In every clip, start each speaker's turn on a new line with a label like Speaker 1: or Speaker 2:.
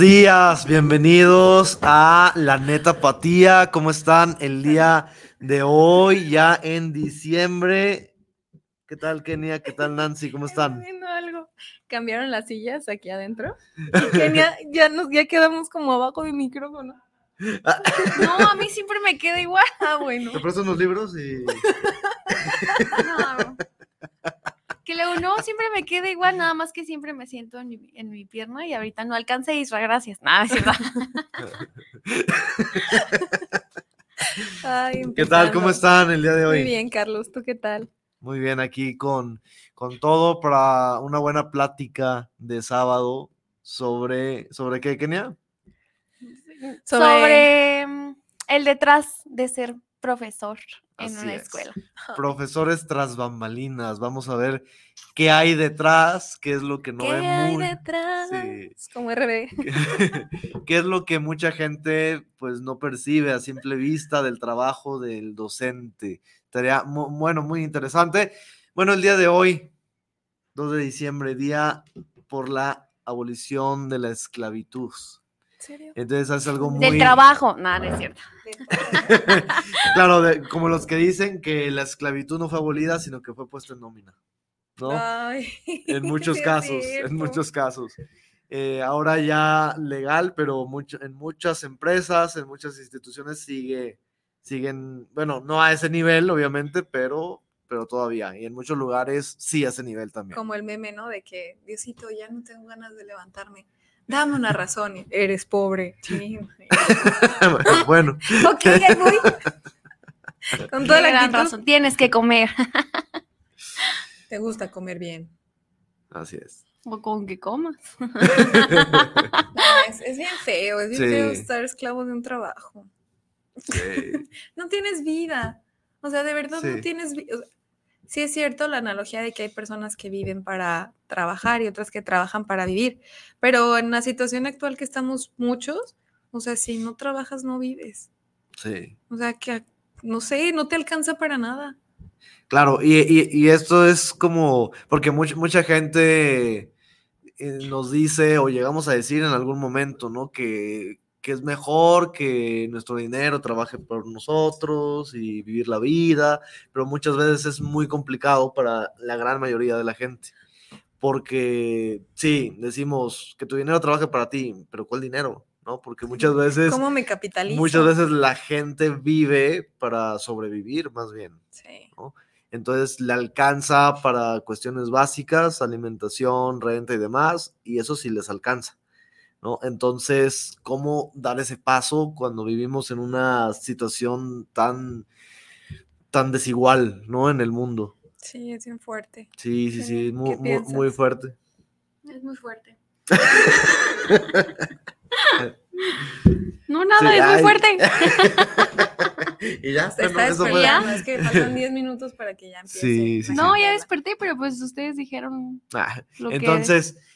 Speaker 1: días, bienvenidos a La Neta Patía. ¿Cómo están el día de hoy, ya en diciembre? ¿Qué tal, Kenia? ¿Qué tal, Nancy? ¿Cómo están?
Speaker 2: Algo. Cambiaron las sillas aquí adentro. Y Kenia, ya, nos, ya quedamos como abajo del micrófono. No, a mí siempre me queda igual. Ah, bueno.
Speaker 1: Te presto unos libros y...
Speaker 2: No. Que luego no, siempre me queda igual, nada más que siempre me siento en mi, en mi pierna y ahorita no alcancé Isra, gracias. Nada, es. Ay,
Speaker 1: ¿Qué tal? ¿Cómo están el día de hoy?
Speaker 2: Muy bien, Carlos, ¿tú qué tal?
Speaker 1: Muy bien, aquí con, con todo para una buena plática de sábado sobre, ¿sobre qué, Kenia?
Speaker 2: Sobre, el detrás de ser profesor en
Speaker 1: Así
Speaker 2: una
Speaker 1: es.
Speaker 2: escuela.
Speaker 1: Profesores tras bambalinas. Vamos a ver qué hay detrás, qué es lo que no
Speaker 2: ¿Qué
Speaker 1: ve
Speaker 2: hay
Speaker 1: muy-
Speaker 2: detrás?
Speaker 1: Sí.
Speaker 2: Como RB.
Speaker 1: qué es lo que mucha gente pues no percibe a simple vista del trabajo del docente. Estaría mu- bueno, muy interesante. Bueno, el día de hoy, 2 de diciembre, día por la abolición de la esclavitud.
Speaker 2: ¿En serio?
Speaker 1: Entonces es algo muy
Speaker 2: Del trabajo. Nada, no es cierto.
Speaker 1: claro, de- como los que dicen que la esclavitud no fue abolida, sino que fue puesta en nómina. ¿No?
Speaker 2: Ay,
Speaker 1: en muchos casos,
Speaker 2: cierto.
Speaker 1: en muchos casos. Eh, ahora ya legal, pero mucho, en muchas empresas, en muchas instituciones sigue, siguen, bueno, no a ese nivel, obviamente, pero, pero todavía. Y en muchos lugares sí a ese nivel también.
Speaker 2: Como el meme, ¿no? De que, Diosito, ya no tengo ganas de levantarme. Dame una razón. Eres pobre.
Speaker 1: Bueno,
Speaker 2: ok, ya voy. Con toda la
Speaker 3: gran razón. Tienes que comer.
Speaker 2: Te gusta comer bien.
Speaker 1: así es.
Speaker 3: O con que comas.
Speaker 2: No, es, es bien feo, es bien
Speaker 1: Sí.
Speaker 2: feo estar esclavo de un trabajo.
Speaker 1: Sí.
Speaker 2: No tienes vida. O sea, de verdad no tienes vida. Sí es cierto la analogía de que hay personas que viven para trabajar y otras que trabajan para vivir, pero en la situación actual que estamos muchos, o sea, si no trabajas no vives.
Speaker 1: sí.
Speaker 2: O sea, que no sé, no te alcanza para nada.
Speaker 1: Claro, y, y- y esto es como, porque mucha, mucha gente eh, nos dice o llegamos a decir en algún momento, ¿no? Que, que es mejor que nuestro dinero trabaje por nosotros y vivir la vida, pero muchas veces es muy complicado para la gran mayoría de la gente. Porque sí, decimos que tu dinero trabaje para ti, pero ¿cuál dinero? ¿No? Porque muchas veces,
Speaker 2: ¿Cómo me capitalizo?
Speaker 1: muchas veces la gente vive para sobrevivir, más bien.
Speaker 2: Sí.
Speaker 1: Entonces le alcanza para cuestiones básicas, alimentación, renta y demás, y eso sí les alcanza, ¿no? Entonces, ¿cómo dar ese paso cuando vivimos en una situación tan, tan desigual, ¿no? En el mundo.
Speaker 2: Sí, es bien fuerte.
Speaker 1: Sí, sí, sí,
Speaker 2: ¿Qué
Speaker 1: muy, muy, muy fuerte.
Speaker 3: Es muy fuerte. No, nada,
Speaker 1: Sí,
Speaker 3: es muy fuerte.
Speaker 1: y ya,
Speaker 2: está
Speaker 1: eso fue-
Speaker 2: esperando, es que faltan 10 minutos para que ya empiece.
Speaker 1: Sí, sí,
Speaker 3: No, ya desperté, pero pues ustedes dijeron
Speaker 1: Ah,
Speaker 3: lo que...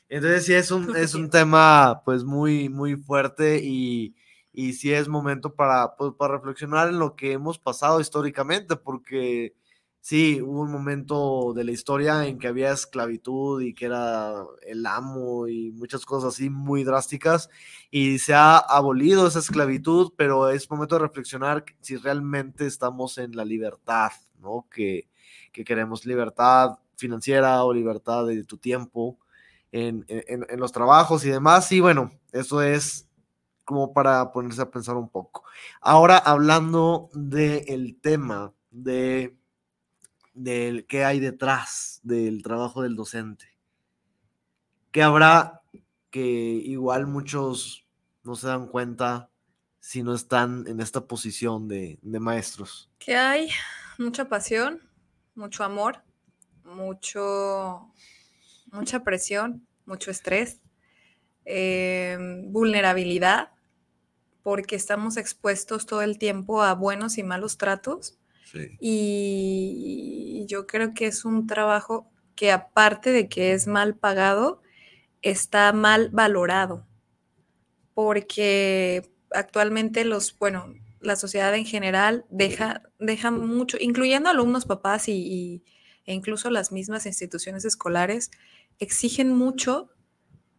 Speaker 1: Entonces, sí es un, es un tema pues muy, muy fuerte y, y sí es momento para, pues, para reflexionar en lo que hemos pasado históricamente, porque sí, hubo un momento de la historia en que había esclavitud y que era el amo y muchas cosas así muy drásticas y se ha abolido esa esclavitud, pero es momento de reflexionar si realmente estamos en la libertad, ¿no? Que, que queremos libertad financiera o libertad de tu tiempo en, en- los trabajos y demás. Y bueno, eso es como para ponerse a pensar un poco. Ahora hablando del tema de del qué hay detrás del trabajo del docente. ¿Qué habrá que igual muchos no se dan cuenta si no están en esta posición de, de maestros?
Speaker 2: Que hay mucha pasión, mucho amor, mucho, mucha presión, mucho estrés, em, vulnerabilidad, porque estamos expuestos todo el tiempo a buenos y malos tratos.
Speaker 1: Sí.
Speaker 2: Y yo creo que es un trabajo que aparte de que es mal pagado, está mal valorado, porque actualmente los, bueno, la sociedad en general deja, deja mucho, incluyendo alumnos, papás y, y- e incluso las mismas instituciones escolares, exigen mucho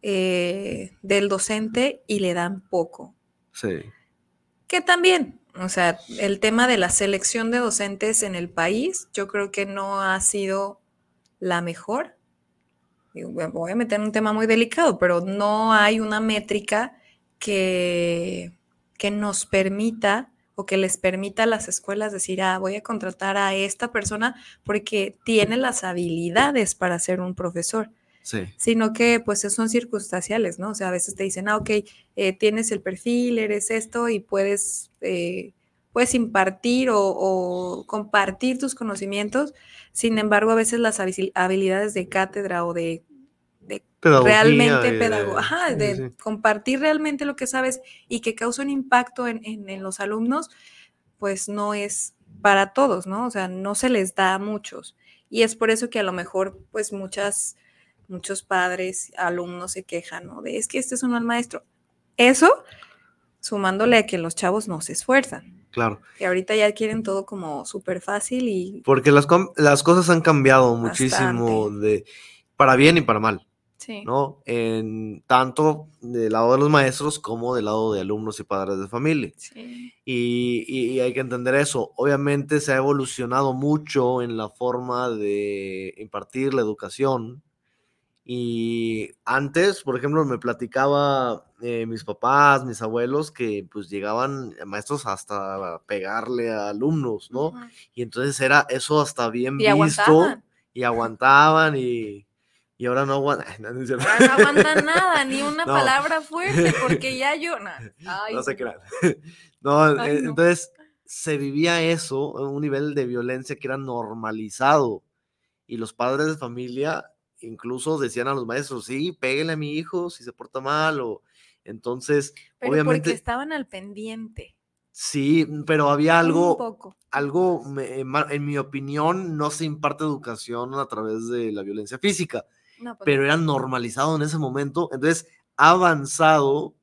Speaker 2: eh, del docente y le dan poco
Speaker 1: Sí.
Speaker 2: que también, o sea, el tema de la selección de docentes en el país, yo creo que no ha sido la mejor. Voy a meter un tema muy delicado, pero no hay una métrica que, que nos permita o que les permita a las escuelas decir, ah, voy a contratar a esta persona porque tiene las habilidades para ser un profesor
Speaker 1: Sí.
Speaker 2: sino que pues son circunstanciales, ¿no? O sea, a veces te dicen, ah, ok, eh, tienes el perfil, eres esto y puedes, eh, puedes impartir o, o compartir tus conocimientos, sin embargo, a veces las habi- habilidades de cátedra o de realmente
Speaker 1: de-
Speaker 2: pedago- ajá,
Speaker 1: sí,
Speaker 2: de
Speaker 1: sí.
Speaker 2: compartir realmente lo que sabes y que causa un impacto en, en- en los alumnos, pues no es para todos, ¿no? O sea, no se les da a muchos. Y es por eso que a lo mejor, pues muchas, muchos padres, alumnos se quejan, ¿no? De es que este es un mal maestro. Eso, sumándole a que los chavos no se esfuerzan.
Speaker 1: Claro.
Speaker 2: Y ahorita ya quieren todo como súper fácil y
Speaker 1: Porque las, las cosas han cambiado muchísimo
Speaker 2: Bastante.
Speaker 1: de para bien y para mal,
Speaker 2: sí.
Speaker 1: ¿no? En tanto del lado de los maestros como del lado de alumnos y padres de familia.
Speaker 2: sí.
Speaker 1: Y, y- y hay que entender eso. Obviamente se ha evolucionado mucho en la forma de impartir la educación. Y antes, por ejemplo, me platicaba eh, mis papás, mis abuelos, que pues llegaban maestros hasta pegarle a alumnos, ¿no?
Speaker 2: Ujú.
Speaker 1: Y entonces era eso hasta bien
Speaker 2: Y
Speaker 1: visto
Speaker 2: aguantaban.
Speaker 1: y aguantaban y, y ahora no aguantan. No, no
Speaker 2: no aguantan nada, ni una
Speaker 1: No.
Speaker 2: palabra fuerte, porque ya yo. Ay,
Speaker 1: No se crean. No,
Speaker 2: Ay,
Speaker 1: eh,
Speaker 2: no.
Speaker 1: entonces se vivía eso, un nivel de violencia que era normalizado. Y los padres de familia incluso decían a los maestros, sí, péguenle a mi hijo si se porta mal. O... Entonces,
Speaker 2: Pero
Speaker 1: obviamente,
Speaker 2: porque estaban al pendiente.
Speaker 1: sí, pero había algo,
Speaker 2: poco.
Speaker 1: algo, en mi opinión, no se imparte educación a través de la violencia física.
Speaker 2: No, pues
Speaker 1: pero era normalizado en ese momento. Entonces, ha avanzado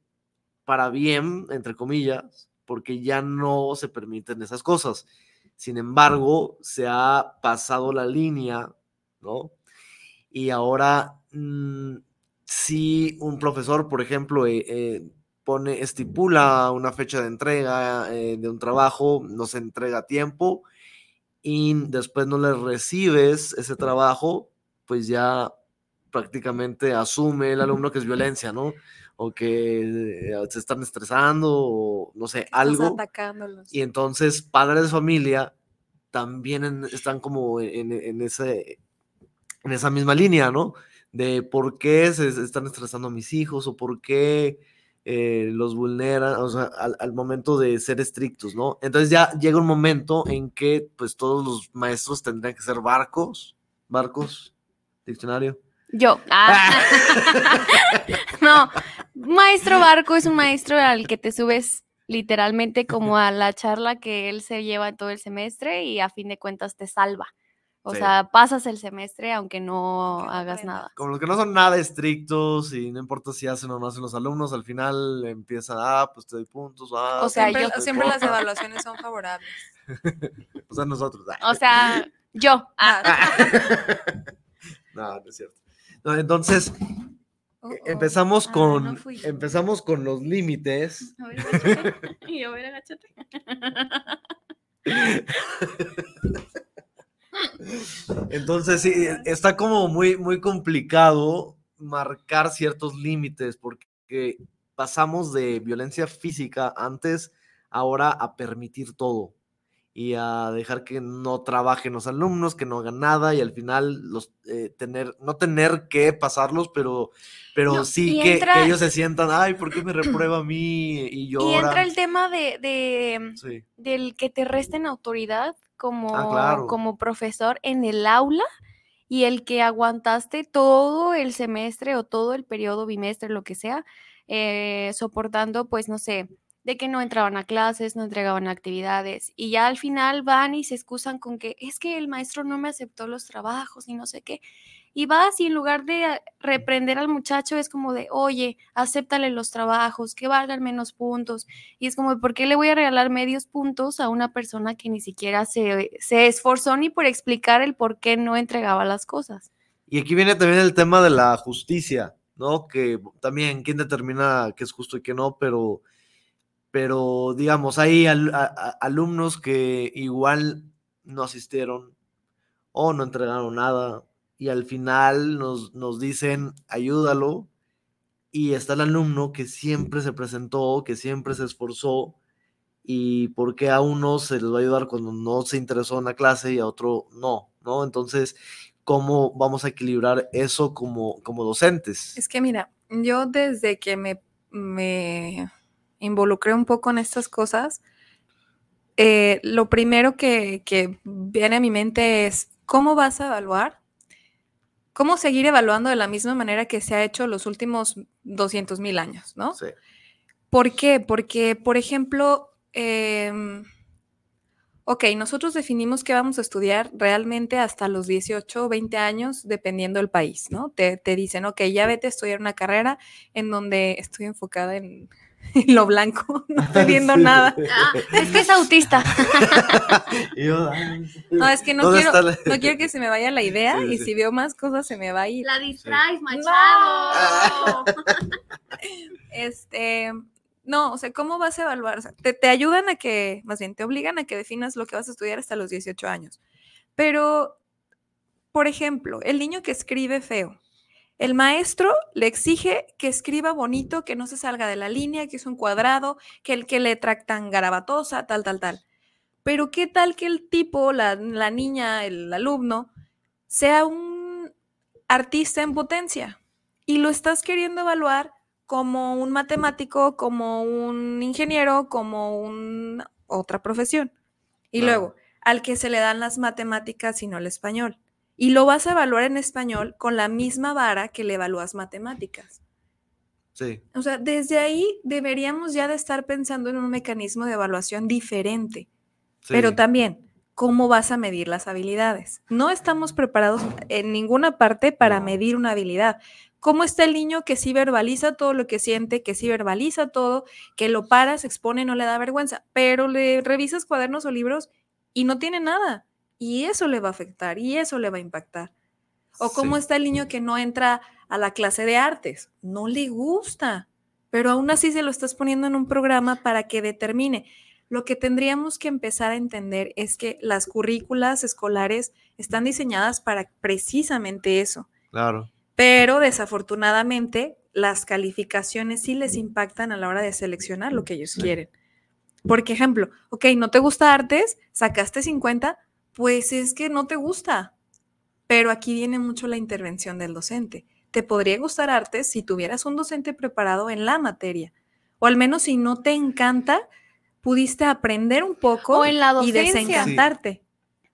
Speaker 1: para bien, entre comillas, porque ya no se permiten esas cosas. Sin embargo, se ha pasado la línea, ¿no? Y ahora, mm, si un profesor, por ejemplo, eh, eh, pone, estipula una fecha de entrega eh, de un trabajo, no se entrega a tiempo y después no le recibes ese trabajo, pues ya prácticamente asume el alumno que es violencia, ¿no? O que se están estresando o no sé, algo.
Speaker 2: atacándolos.
Speaker 1: Y entonces padres de familia también en- están como en, en ese, en esa misma línea, ¿no? De por qué se están estresando a mis hijos o por qué eh, los vulneran, o sea, al, al momento de ser estrictos, ¿no? Entonces ya llega un momento en que pues todos los maestros tendrían que ser barcos, barcos, diccionario.
Speaker 3: Yo. Ah. no, maestro barco es un maestro al que te subes literalmente como a la charla que él se lleva todo el semestre y a fin de cuentas te salva. O
Speaker 1: Sí.
Speaker 3: sea, pasas el semestre aunque no hagas nada.
Speaker 1: Como los que no son nada estrictos y no importa si hacen o no hacen los alumnos, al final empiezan, ah, pues te doy puntos, ah,
Speaker 3: O sea,
Speaker 1: pues,
Speaker 2: Siempre,
Speaker 3: yo-
Speaker 2: siempre las
Speaker 1: pues,
Speaker 2: evaluaciones son favorables.
Speaker 1: O sea, nosotros. ah.
Speaker 3: O sea, yo. Ah.
Speaker 1: No, no es cierto. No, entonces,
Speaker 2: Oh, oh.
Speaker 1: empezamos
Speaker 3: Ah,
Speaker 1: con
Speaker 3: no
Speaker 1: empezamos con los límites.
Speaker 3: A ver, agáchate. Y yo, a ver, agáchate.
Speaker 1: Entonces, sí, eh, está como muy, muy complicado marcar ciertos límites porque pasamos de violencia física antes, ahora a permitir todo y a dejar que no trabajen los alumnos, que no hagan nada y al final los eh, tener, no tener que pasarlos, pero, pero
Speaker 3: No,
Speaker 1: sí
Speaker 3: y
Speaker 1: que, ellos se sientan, ay, ¿por qué me reprueba a mí? Y
Speaker 3: Y
Speaker 1: lloran.
Speaker 3: entra el tema de, de,
Speaker 1: Sí,
Speaker 3: del que te resten autoridad como,
Speaker 1: Ah, claro.
Speaker 3: como profesor en el aula y el que aguantaste todo el semestre o todo el periodo bimestre, lo que sea, eh, soportando, pues no sé, de que no entraban a clases, no entregaban actividades y ya al final van y se excusan con que es que el maestro no me aceptó los trabajos y no sé qué. Y vas y en lugar de a- reprender al muchacho es como de, oye, acéptale los trabajos, que valgan menos puntos. Y es como, ¿por qué le voy a regalar medios puntos a una persona que ni siquiera se, se esforzó ni por explicar el por qué no entregaba las cosas?
Speaker 1: Y aquí viene también el tema de la justicia, ¿no? Que también quién determina qué es justo y qué no, pero, pero digamos, hay alumnos que igual no asistieron o no entregaron nada y al final nos, nos dicen, ayúdalo. Y está el alumno que siempre se presentó, que siempre se esforzó, y por qué a uno se les va a ayudar cuando no se interesó en la clase y a otro no, ¿no? Entonces, ¿cómo vamos a equilibrar eso como, como docentes?
Speaker 2: Es que mira, yo desde que me, me involucré un poco en estas cosas, eh, lo primero que, que viene a mi mente es cómo vas a evaluar, cómo seguir evaluando de la misma manera que se ha hecho los últimos 200 mil años, ¿no?
Speaker 1: Sí,
Speaker 2: ¿Por qué? Porque, por ejemplo, em, ok, nosotros definimos que vamos a estudiar realmente hasta los 18 o 20 años, dependiendo del país, ¿no? Te, te dicen, ok, ya vete a estudiar una carrera en donde estoy enfocada en, en lo blanco, no estoy viendo
Speaker 1: Sí.
Speaker 2: nada.
Speaker 3: Ah, es que es autista.
Speaker 1: Y yo, ay,
Speaker 2: No, es que no
Speaker 1: ¿dónde
Speaker 2: quiero,
Speaker 1: la-
Speaker 2: no quiero que se me vaya la idea
Speaker 1: Sí,
Speaker 2: y
Speaker 1: sí.
Speaker 2: si veo más cosas se me va a ir.
Speaker 3: La distraes,
Speaker 2: Machado. Este, no, o sea, ¿cómo vas a evaluar? O sea, te, te ayudan a que, más bien, te obligan a que definas lo que vas a estudiar hasta los 18 años. Pero, por ejemplo, el niño que escribe feo, el maestro le exige que escriba bonito, que no se salga de la línea, que es un cuadrado, que el que le tractan garabatosa, tal, tal, tal. Pero ¿qué tal que el tipo, la, la niña, el alumno, sea un artista en potencia y lo estás queriendo evaluar como un matemático, como un ingeniero, como un otra profesión. Y luego, al que se le dan las matemáticas y no el español. Y lo vas a evaluar en español con la misma vara que le evalúas matemáticas.
Speaker 1: Sí,
Speaker 2: O sea, desde ahí deberíamos ya de estar pensando en un mecanismo de evaluación diferente. Pero
Speaker 1: sí.
Speaker 2: también, ¿cómo vas a medir las habilidades? No estamos preparados en ninguna parte para medir una habilidad. ¿Cómo está el niño que sí verbaliza todo lo que siente, que sí verbaliza todo, que lo paras, expone, no le da vergüenza, pero le revisas cuadernos o libros y no tiene nada. Y eso le va a afectar y eso le va a impactar. O cómo
Speaker 1: Sí.
Speaker 2: está el niño que no entra a la clase de artes. No le gusta, pero aún así se lo estás poniendo en un programa para que determine. Lo que tendríamos que empezar a entender es que las currículas escolares están diseñadas para precisamente eso.
Speaker 1: Claro.
Speaker 2: Pero desafortunadamente las calificaciones sí les impactan a la hora de seleccionar lo que ellos quieren. Por ejemplo, ok, no te gusta artes, sacaste 50, pues es que no te gusta. Pero aquí viene mucho la intervención del docente. Te podría gustar artes si tuvieras un docente preparado en la materia. O al menos si no te encanta, pudiste aprender un poco
Speaker 3: O en la
Speaker 2: y desencantarte.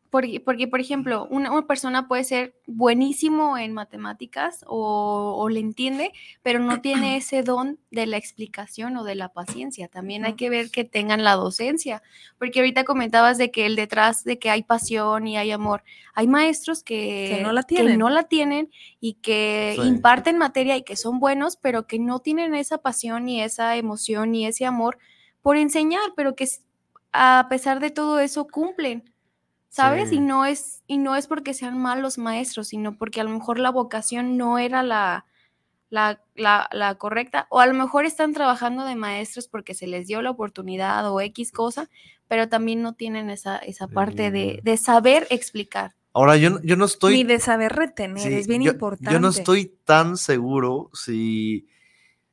Speaker 3: Porque, porque, por ejemplo, una, una persona puede ser buenísimo en matemáticas o, o le entiende, pero no tiene ese don de la explicación o de la paciencia. También hay que ver que tengan la docencia, porque ahorita comentabas de que el detrás de que hay pasión y hay amor, hay maestros que,
Speaker 2: Que no la tienen.
Speaker 3: no la tienen y que
Speaker 1: Sí.
Speaker 3: imparten materia y que son buenos, pero que no tienen esa pasión ni esa emoción ni ese amor por enseñar, pero que a pesar de todo eso cumplen. ¿Sabes?
Speaker 1: Sí.
Speaker 3: Y no es y no es porque sean malos maestros, sino porque a lo mejor la vocación no era la, la, la- la correcta, o a lo mejor están trabajando de maestros porque se les dio la oportunidad o X cosa, pero también no tienen esa, esa parte de,
Speaker 1: Sí.
Speaker 3: de saber explicar.
Speaker 1: Ahora, yo, no- yo no estoy.
Speaker 2: Ni de saber retener,
Speaker 1: Sí,
Speaker 2: es bien
Speaker 1: yo,
Speaker 2: importante.
Speaker 1: Yo no estoy tan seguro si,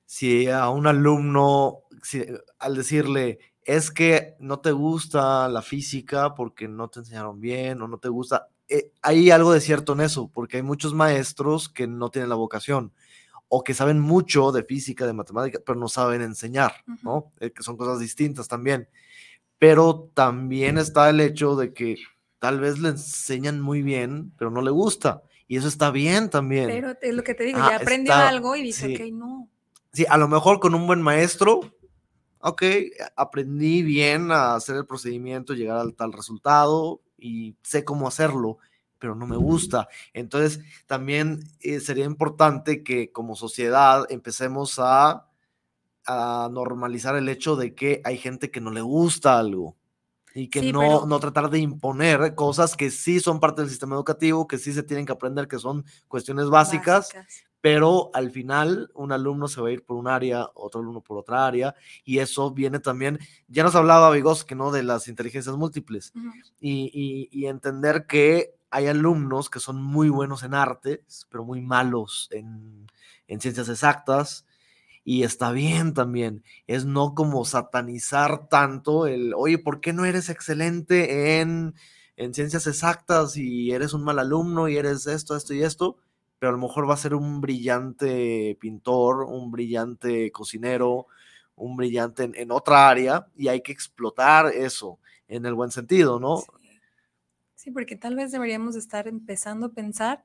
Speaker 1: si a un alumno, si- al decirle, es que no te gusta la física porque no te enseñaron bien o no te gusta, eh, hay algo de cierto en eso, porque hay muchos maestros que no tienen la vocación o que saben mucho de física, de matemáticas, pero no saben enseñar, ¿no? Eh, que son cosas distintas también. Pero también está el hecho de que tal vez le enseñan muy bien, pero no le gusta. Y eso está bien también.
Speaker 2: Pero es lo que te digo,
Speaker 1: Ah,
Speaker 2: ya aprendió
Speaker 1: está-
Speaker 2: algo y dice,
Speaker 1: sí.
Speaker 2: ok, no.
Speaker 1: Sí, a lo mejor con un buen maestro, ok, aprendí bien a hacer el procedimiento, llegar al tal resultado y sé cómo hacerlo, pero no me gusta. Entonces, también eh, sería importante que como sociedad empecemos a, a normalizar el hecho de que hay gente que no le gusta algo. Y que
Speaker 2: Sí,
Speaker 1: no,
Speaker 2: pero-
Speaker 1: no tratar de imponer cosas que sí son parte del sistema educativo, que sí se tienen que aprender, que son cuestiones básicas, pero al final un alumno se va a ir por un área, otro alumno por otra área, y eso viene también, ya nos hablaba Vygotsky, ¿no? De las inteligencias múltiples,
Speaker 2: Ujú.
Speaker 1: y, y- y entender que hay alumnos que son muy buenos en artes, pero muy malos en, en ciencias exactas, y está bien también, es no como satanizar tanto el, oye, ¿por qué no eres excelente en, en ciencias exactas y eres un mal alumno y eres esto, esto y esto? Pero a lo mejor va a ser un brillante pintor, un brillante cocinero, un brillante en, en otra área y hay que explotar eso en el buen sentido, ¿no?
Speaker 2: Sí. Sí, porque tal vez deberíamos estar empezando a pensar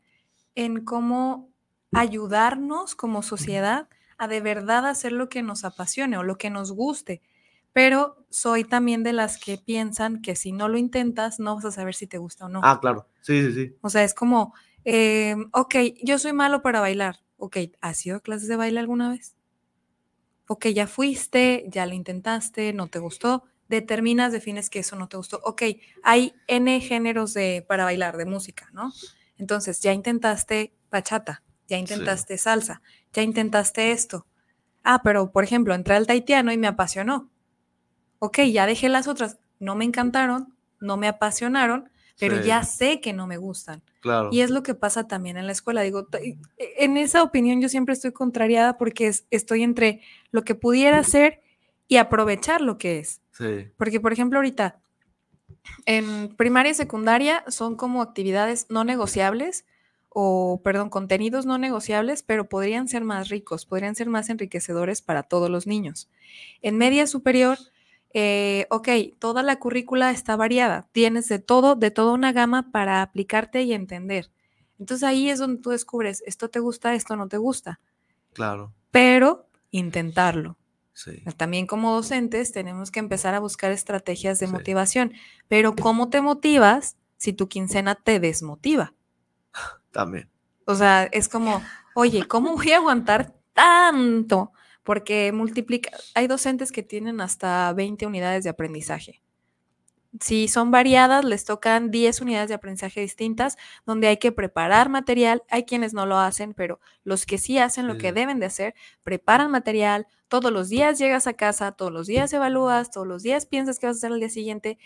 Speaker 2: en cómo ayudarnos como sociedad a de verdad hacer lo que nos apasione o lo que nos guste. Pero soy también de las que piensan que si no lo intentas, no vas a saber si te gusta o no.
Speaker 1: Ah, claro, sí, sí, sí.
Speaker 2: O sea, es como, eh, ok, yo soy malo para bailar. Ok, ¿has ido a clases de baile alguna vez? Ok, ya fuiste, ya lo intentaste, no te gustó. Determinas, defines que eso no te gustó. Ok, hay N géneros de, para bailar, de música, ¿no? Entonces, ya intentaste bachata, ya intentaste salsa, ya intentaste esto. Ah, pero por ejemplo, entré al taitiano y me apasionó. Ok, ya dejé las otras, no me encantaron, no me apasionaron, pero
Speaker 1: Sí,
Speaker 2: ya sé que no me gustan.
Speaker 1: Claro.
Speaker 2: Y es lo que pasa también en la escuela. Digo, t- en esa opinión yo siempre estoy contrariada porque es- estoy entre lo que pudiera ser y aprovechar lo que es.
Speaker 1: Sí,
Speaker 2: Porque, por ejemplo, ahorita en primaria y secundaria son como actividades no negociables o, perdón, contenidos no negociables, pero podrían ser más ricos, podrían ser más enriquecedores para todos los niños. En media superior, eh, ok, toda la currícula está variada, tienes de todo, de toda una gama para aplicarte y entender. Entonces ahí es donde tú descubres, esto te gusta, esto no te gusta,
Speaker 1: claro.
Speaker 2: pero intentarlo.
Speaker 1: Sí.
Speaker 2: También como docentes tenemos que empezar a buscar estrategias de
Speaker 1: Sí.
Speaker 2: motivación, pero ¿cómo te motivas si tu quincena te desmotiva?
Speaker 1: También.
Speaker 2: O sea, es como, oye, ¿cómo voy a aguantar tanto? Porque multiplica, hay docentes que tienen hasta 20 unidades de aprendizaje. Si son variadas, les tocan 10 unidades de aprendizaje distintas, donde hay que preparar material. Hay quienes no lo hacen, pero los que sí hacen lo que deben de hacer, preparan material. Todos los días llegas a casa, todos los días evalúas, todos los días piensas qué vas a hacer al día siguiente.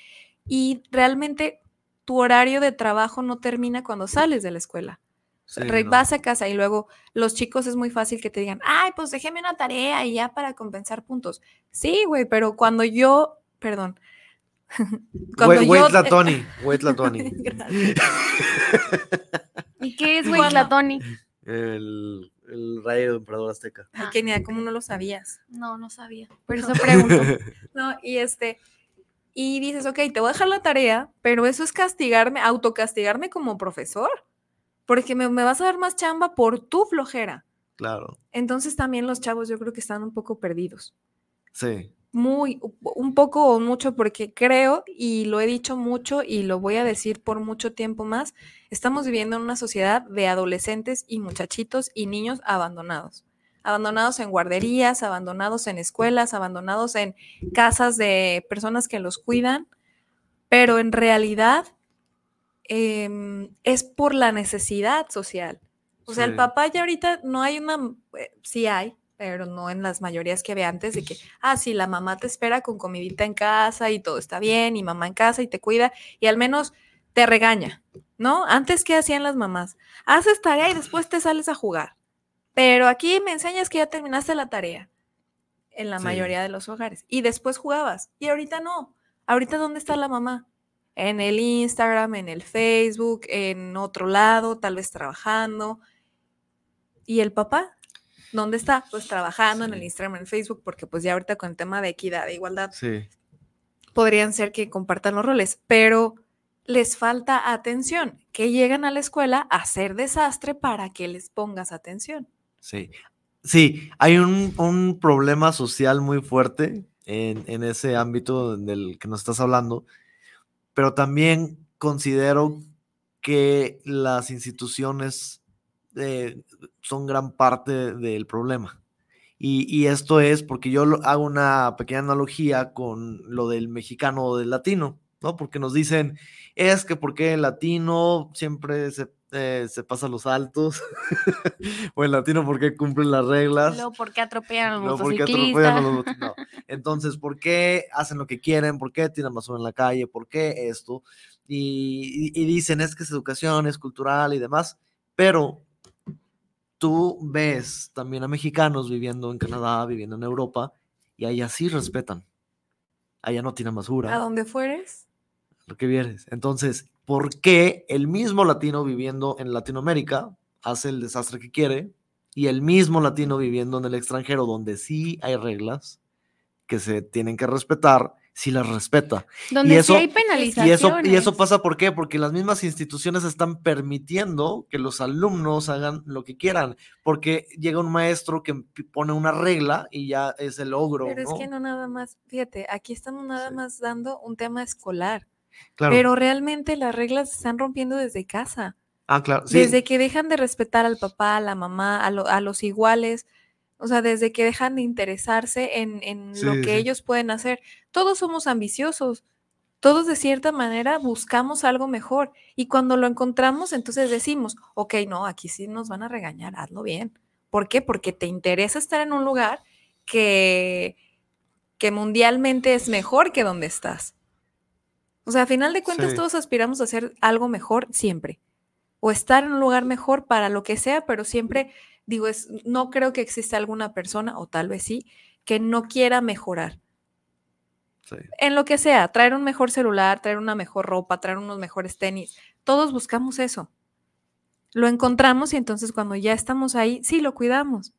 Speaker 2: Y realmente tu horario de trabajo no termina cuando sales de la escuela.
Speaker 1: Sí,
Speaker 2: Re-
Speaker 1: no.
Speaker 2: Vas a casa y luego los chicos es muy fácil que te digan, ay, pues déjeme una tarea y ya para compensar puntos. Sí, güey, pero cuando yo, perdón, cuando
Speaker 1: Wait,
Speaker 2: yo...
Speaker 1: wait la Tony, wait la Tony.
Speaker 3: ¿Y qué es, güey,
Speaker 2: Cuando-
Speaker 3: la Tony?
Speaker 1: el, el rey del emperador azteca.
Speaker 2: Ay, Kenia, ¿cómo no lo sabías?
Speaker 3: No, no sabía. Por eso pregunto.
Speaker 2: No, y este, y dices, ok, te voy a dejar la tarea, pero eso es castigarme, autocastigarme como profesor, porque me, me vas a dar más chamba por tu flojera.
Speaker 1: Claro,
Speaker 2: Entonces también los chavos yo creo que están un poco perdidos.
Speaker 1: sí.
Speaker 2: muy, un poco o mucho, porque creo, y lo he dicho mucho y lo voy a decir por mucho tiempo más, estamos viviendo en una sociedad de adolescentes y muchachitos y niños abandonados. Abandonados en guarderías, abandonados en escuelas, abandonados en casas de personas que los cuidan, pero en realidad em, es por la necesidad social. O sea, el papá ya ahorita no hay una, eh, sí hay, pero no en las mayorías que había antes de que, ah, sí, la mamá te espera con comidita en casa y todo está bien, y mamá en casa y te cuida, y al menos te regaña, ¿no? Antes, ¿qué hacían las mamás? Haces tarea y después te sales a jugar. Pero aquí me enseñas que ya terminaste la tarea en la
Speaker 1: Sí.
Speaker 2: mayoría de los hogares. Y después jugabas. Y ahorita no. Ahorita, ¿dónde está la mamá? En el Instagram, en el Facebook, en otro lado, tal vez trabajando. ¿Y el papá? ¿Dónde está? Pues trabajando en el. Instagram, en el Facebook, porque pues ya ahorita con el tema de equidad, de igualdad,
Speaker 1: Sí,
Speaker 2: podrían ser que compartan los roles, pero les falta atención, que llegan a la escuela a hacer desastre para que les pongas atención.
Speaker 1: sí. Sí, hay un, un problema social muy fuerte en, en ese ámbito del que nos estás hablando, pero también considero que las instituciones eh, son gran parte del problema. Y, y esto es porque yo hago una pequeña analogía con lo del mexicano o del latino, ¿no? Porque nos dicen, es que porque el latino siempre se, eh, se pasa los altos, o el latino porque cumple las reglas.
Speaker 3: Luego, ¿por qué atropellan a los
Speaker 1: No, porque atropellan a los mot- no. Entonces, ¿por qué hacen lo que quieren? ¿Por qué tiran basura en la calle? ¿Por qué esto? Y, y- y dicen es que es educación, es cultural y demás, pero tú ves también a mexicanos viviendo en Canadá, viviendo en Europa, y allá sí respetan. Allá no tiran basura
Speaker 2: A donde fueres,
Speaker 1: lo que vienes. Entonces, ¿por qué el mismo latino viviendo en Latinoamérica hace el desastre que quiere y el mismo latino viviendo en el extranjero donde sí hay reglas que se tienen que respetar, sí las respeta?
Speaker 3: Donde
Speaker 1: eso-
Speaker 3: sí hay
Speaker 1: Y
Speaker 3: penalizaciones.
Speaker 1: eso, y eso pasa ¿por qué? Porque las mismas instituciones están permitiendo que los alumnos hagan lo que quieran, porque llega un maestro que pone una regla y ya es el ogro,
Speaker 2: pero
Speaker 1: ¿no?
Speaker 2: es que no nada más, fíjate, aquí estamos nada
Speaker 1: Sí.
Speaker 2: más dando un tema escolar,
Speaker 1: Claro.
Speaker 2: pero realmente las reglas se están rompiendo desde casa.
Speaker 1: ah, claro. Sí.
Speaker 2: Desde que dejan de respetar al papá, a la mamá, a, lo- a los iguales, o sea, desde que dejan de interesarse en, en lo que
Speaker 1: sí.
Speaker 2: ellos pueden hacer. Todos somos ambiciosos, todos de cierta manera buscamos algo mejor y cuando lo encontramos, entonces decimos, ok, no, aquí sí nos van a regañar, hazlo bien. ¿Por qué? Porque te interesa estar en un lugar que, que mundialmente es mejor que donde estás. O sea, a final de cuentas
Speaker 1: Sí.
Speaker 2: todos aspiramos a hacer algo mejor siempre o estar en un lugar mejor para lo que sea, pero siempre digo, es, no creo que exista alguna persona, o tal vez sí, que no quiera mejorar.
Speaker 1: sí.
Speaker 2: En lo que sea, traer un mejor celular, traer una mejor ropa, traer unos mejores tenis, todos buscamos eso. Lo encontramos y entonces cuando ya estamos ahí, sí, lo cuidamos.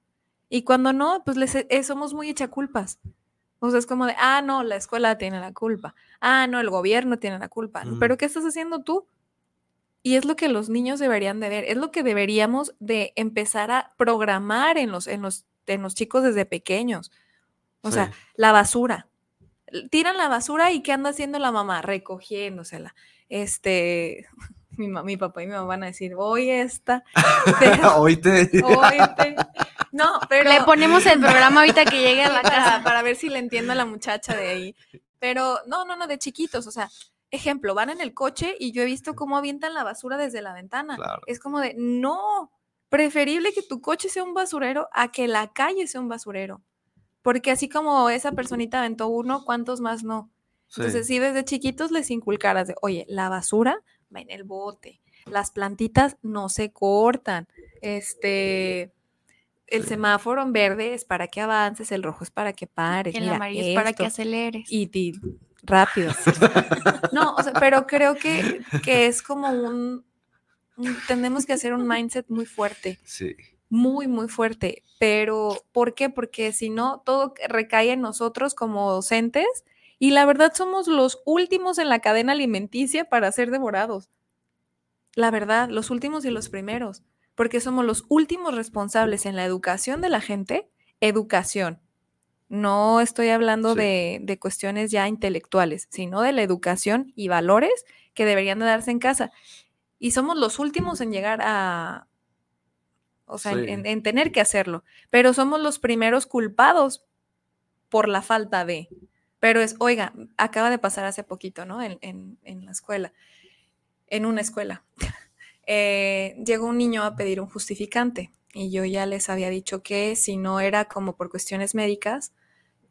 Speaker 2: Y cuando no, pues les, eh, somos muy echaculpas. O sea, es como de, ah, no, la escuela tiene la culpa. Ah, no, el gobierno tiene la culpa. Pero ¿qué estás haciendo tú? Y es lo que los niños deberían de ver, es lo que deberíamos de empezar a programar en los, en los, en los chicos desde pequeños. O sea, la basura. Tiran la basura y ¿qué anda haciendo la mamá? Recogiéndosela. Este, mi, mi papá y mi mamá van a decir, hoy esta,
Speaker 1: Oíte.
Speaker 2: oíte. No, pero...
Speaker 3: Le ponemos el programa ahorita que llegue a la casa.
Speaker 2: para ver si le entiendo a la muchacha de ahí. Pero no, no, no, de chiquitos, o sea, ejemplo, van en el coche y yo he visto cómo avientan la basura desde la ventana.
Speaker 1: Claro.
Speaker 2: Es como de, no, preferible que tu coche sea un basurero a que la calle sea un basurero. Porque así como esa personita aventó uno, ¿cuántos más no?
Speaker 1: Sí.
Speaker 2: Entonces, si desde chiquitos les inculcaras de, oye, la basura va en el bote, las plantitas no se cortan, este, el semáforo en verde es para que avances, el rojo es para que pares.
Speaker 3: El
Speaker 2: mira,
Speaker 3: amarillo es para que aceleres.
Speaker 2: y, y rápido. No, o sea, pero creo que, que es como un, un- tenemos que hacer un mindset muy fuerte,
Speaker 1: Sí.
Speaker 2: muy, muy fuerte. Pero, ¿por qué? Porque si no, todo recae en nosotros como docentes y la verdad somos los últimos en la cadena alimenticia para ser devorados. La verdad, los últimos y los primeros, porque somos los últimos responsables en la educación de la gente, educación. No estoy hablando
Speaker 1: Sí.
Speaker 2: de, de cuestiones ya intelectuales, sino de la educación y valores que deberían de darse en casa. Y somos los últimos en llegar a, o sea, en-
Speaker 1: Sí.
Speaker 2: en, en tener que hacerlo, pero somos los primeros culpados por la falta de. Pero es, oiga, acaba de pasar hace poquito, ¿no? En, en- la escuela, en una escuela. Eh, llegó un niño a pedir un justificante y yo ya les había dicho que si no era como por cuestiones médicas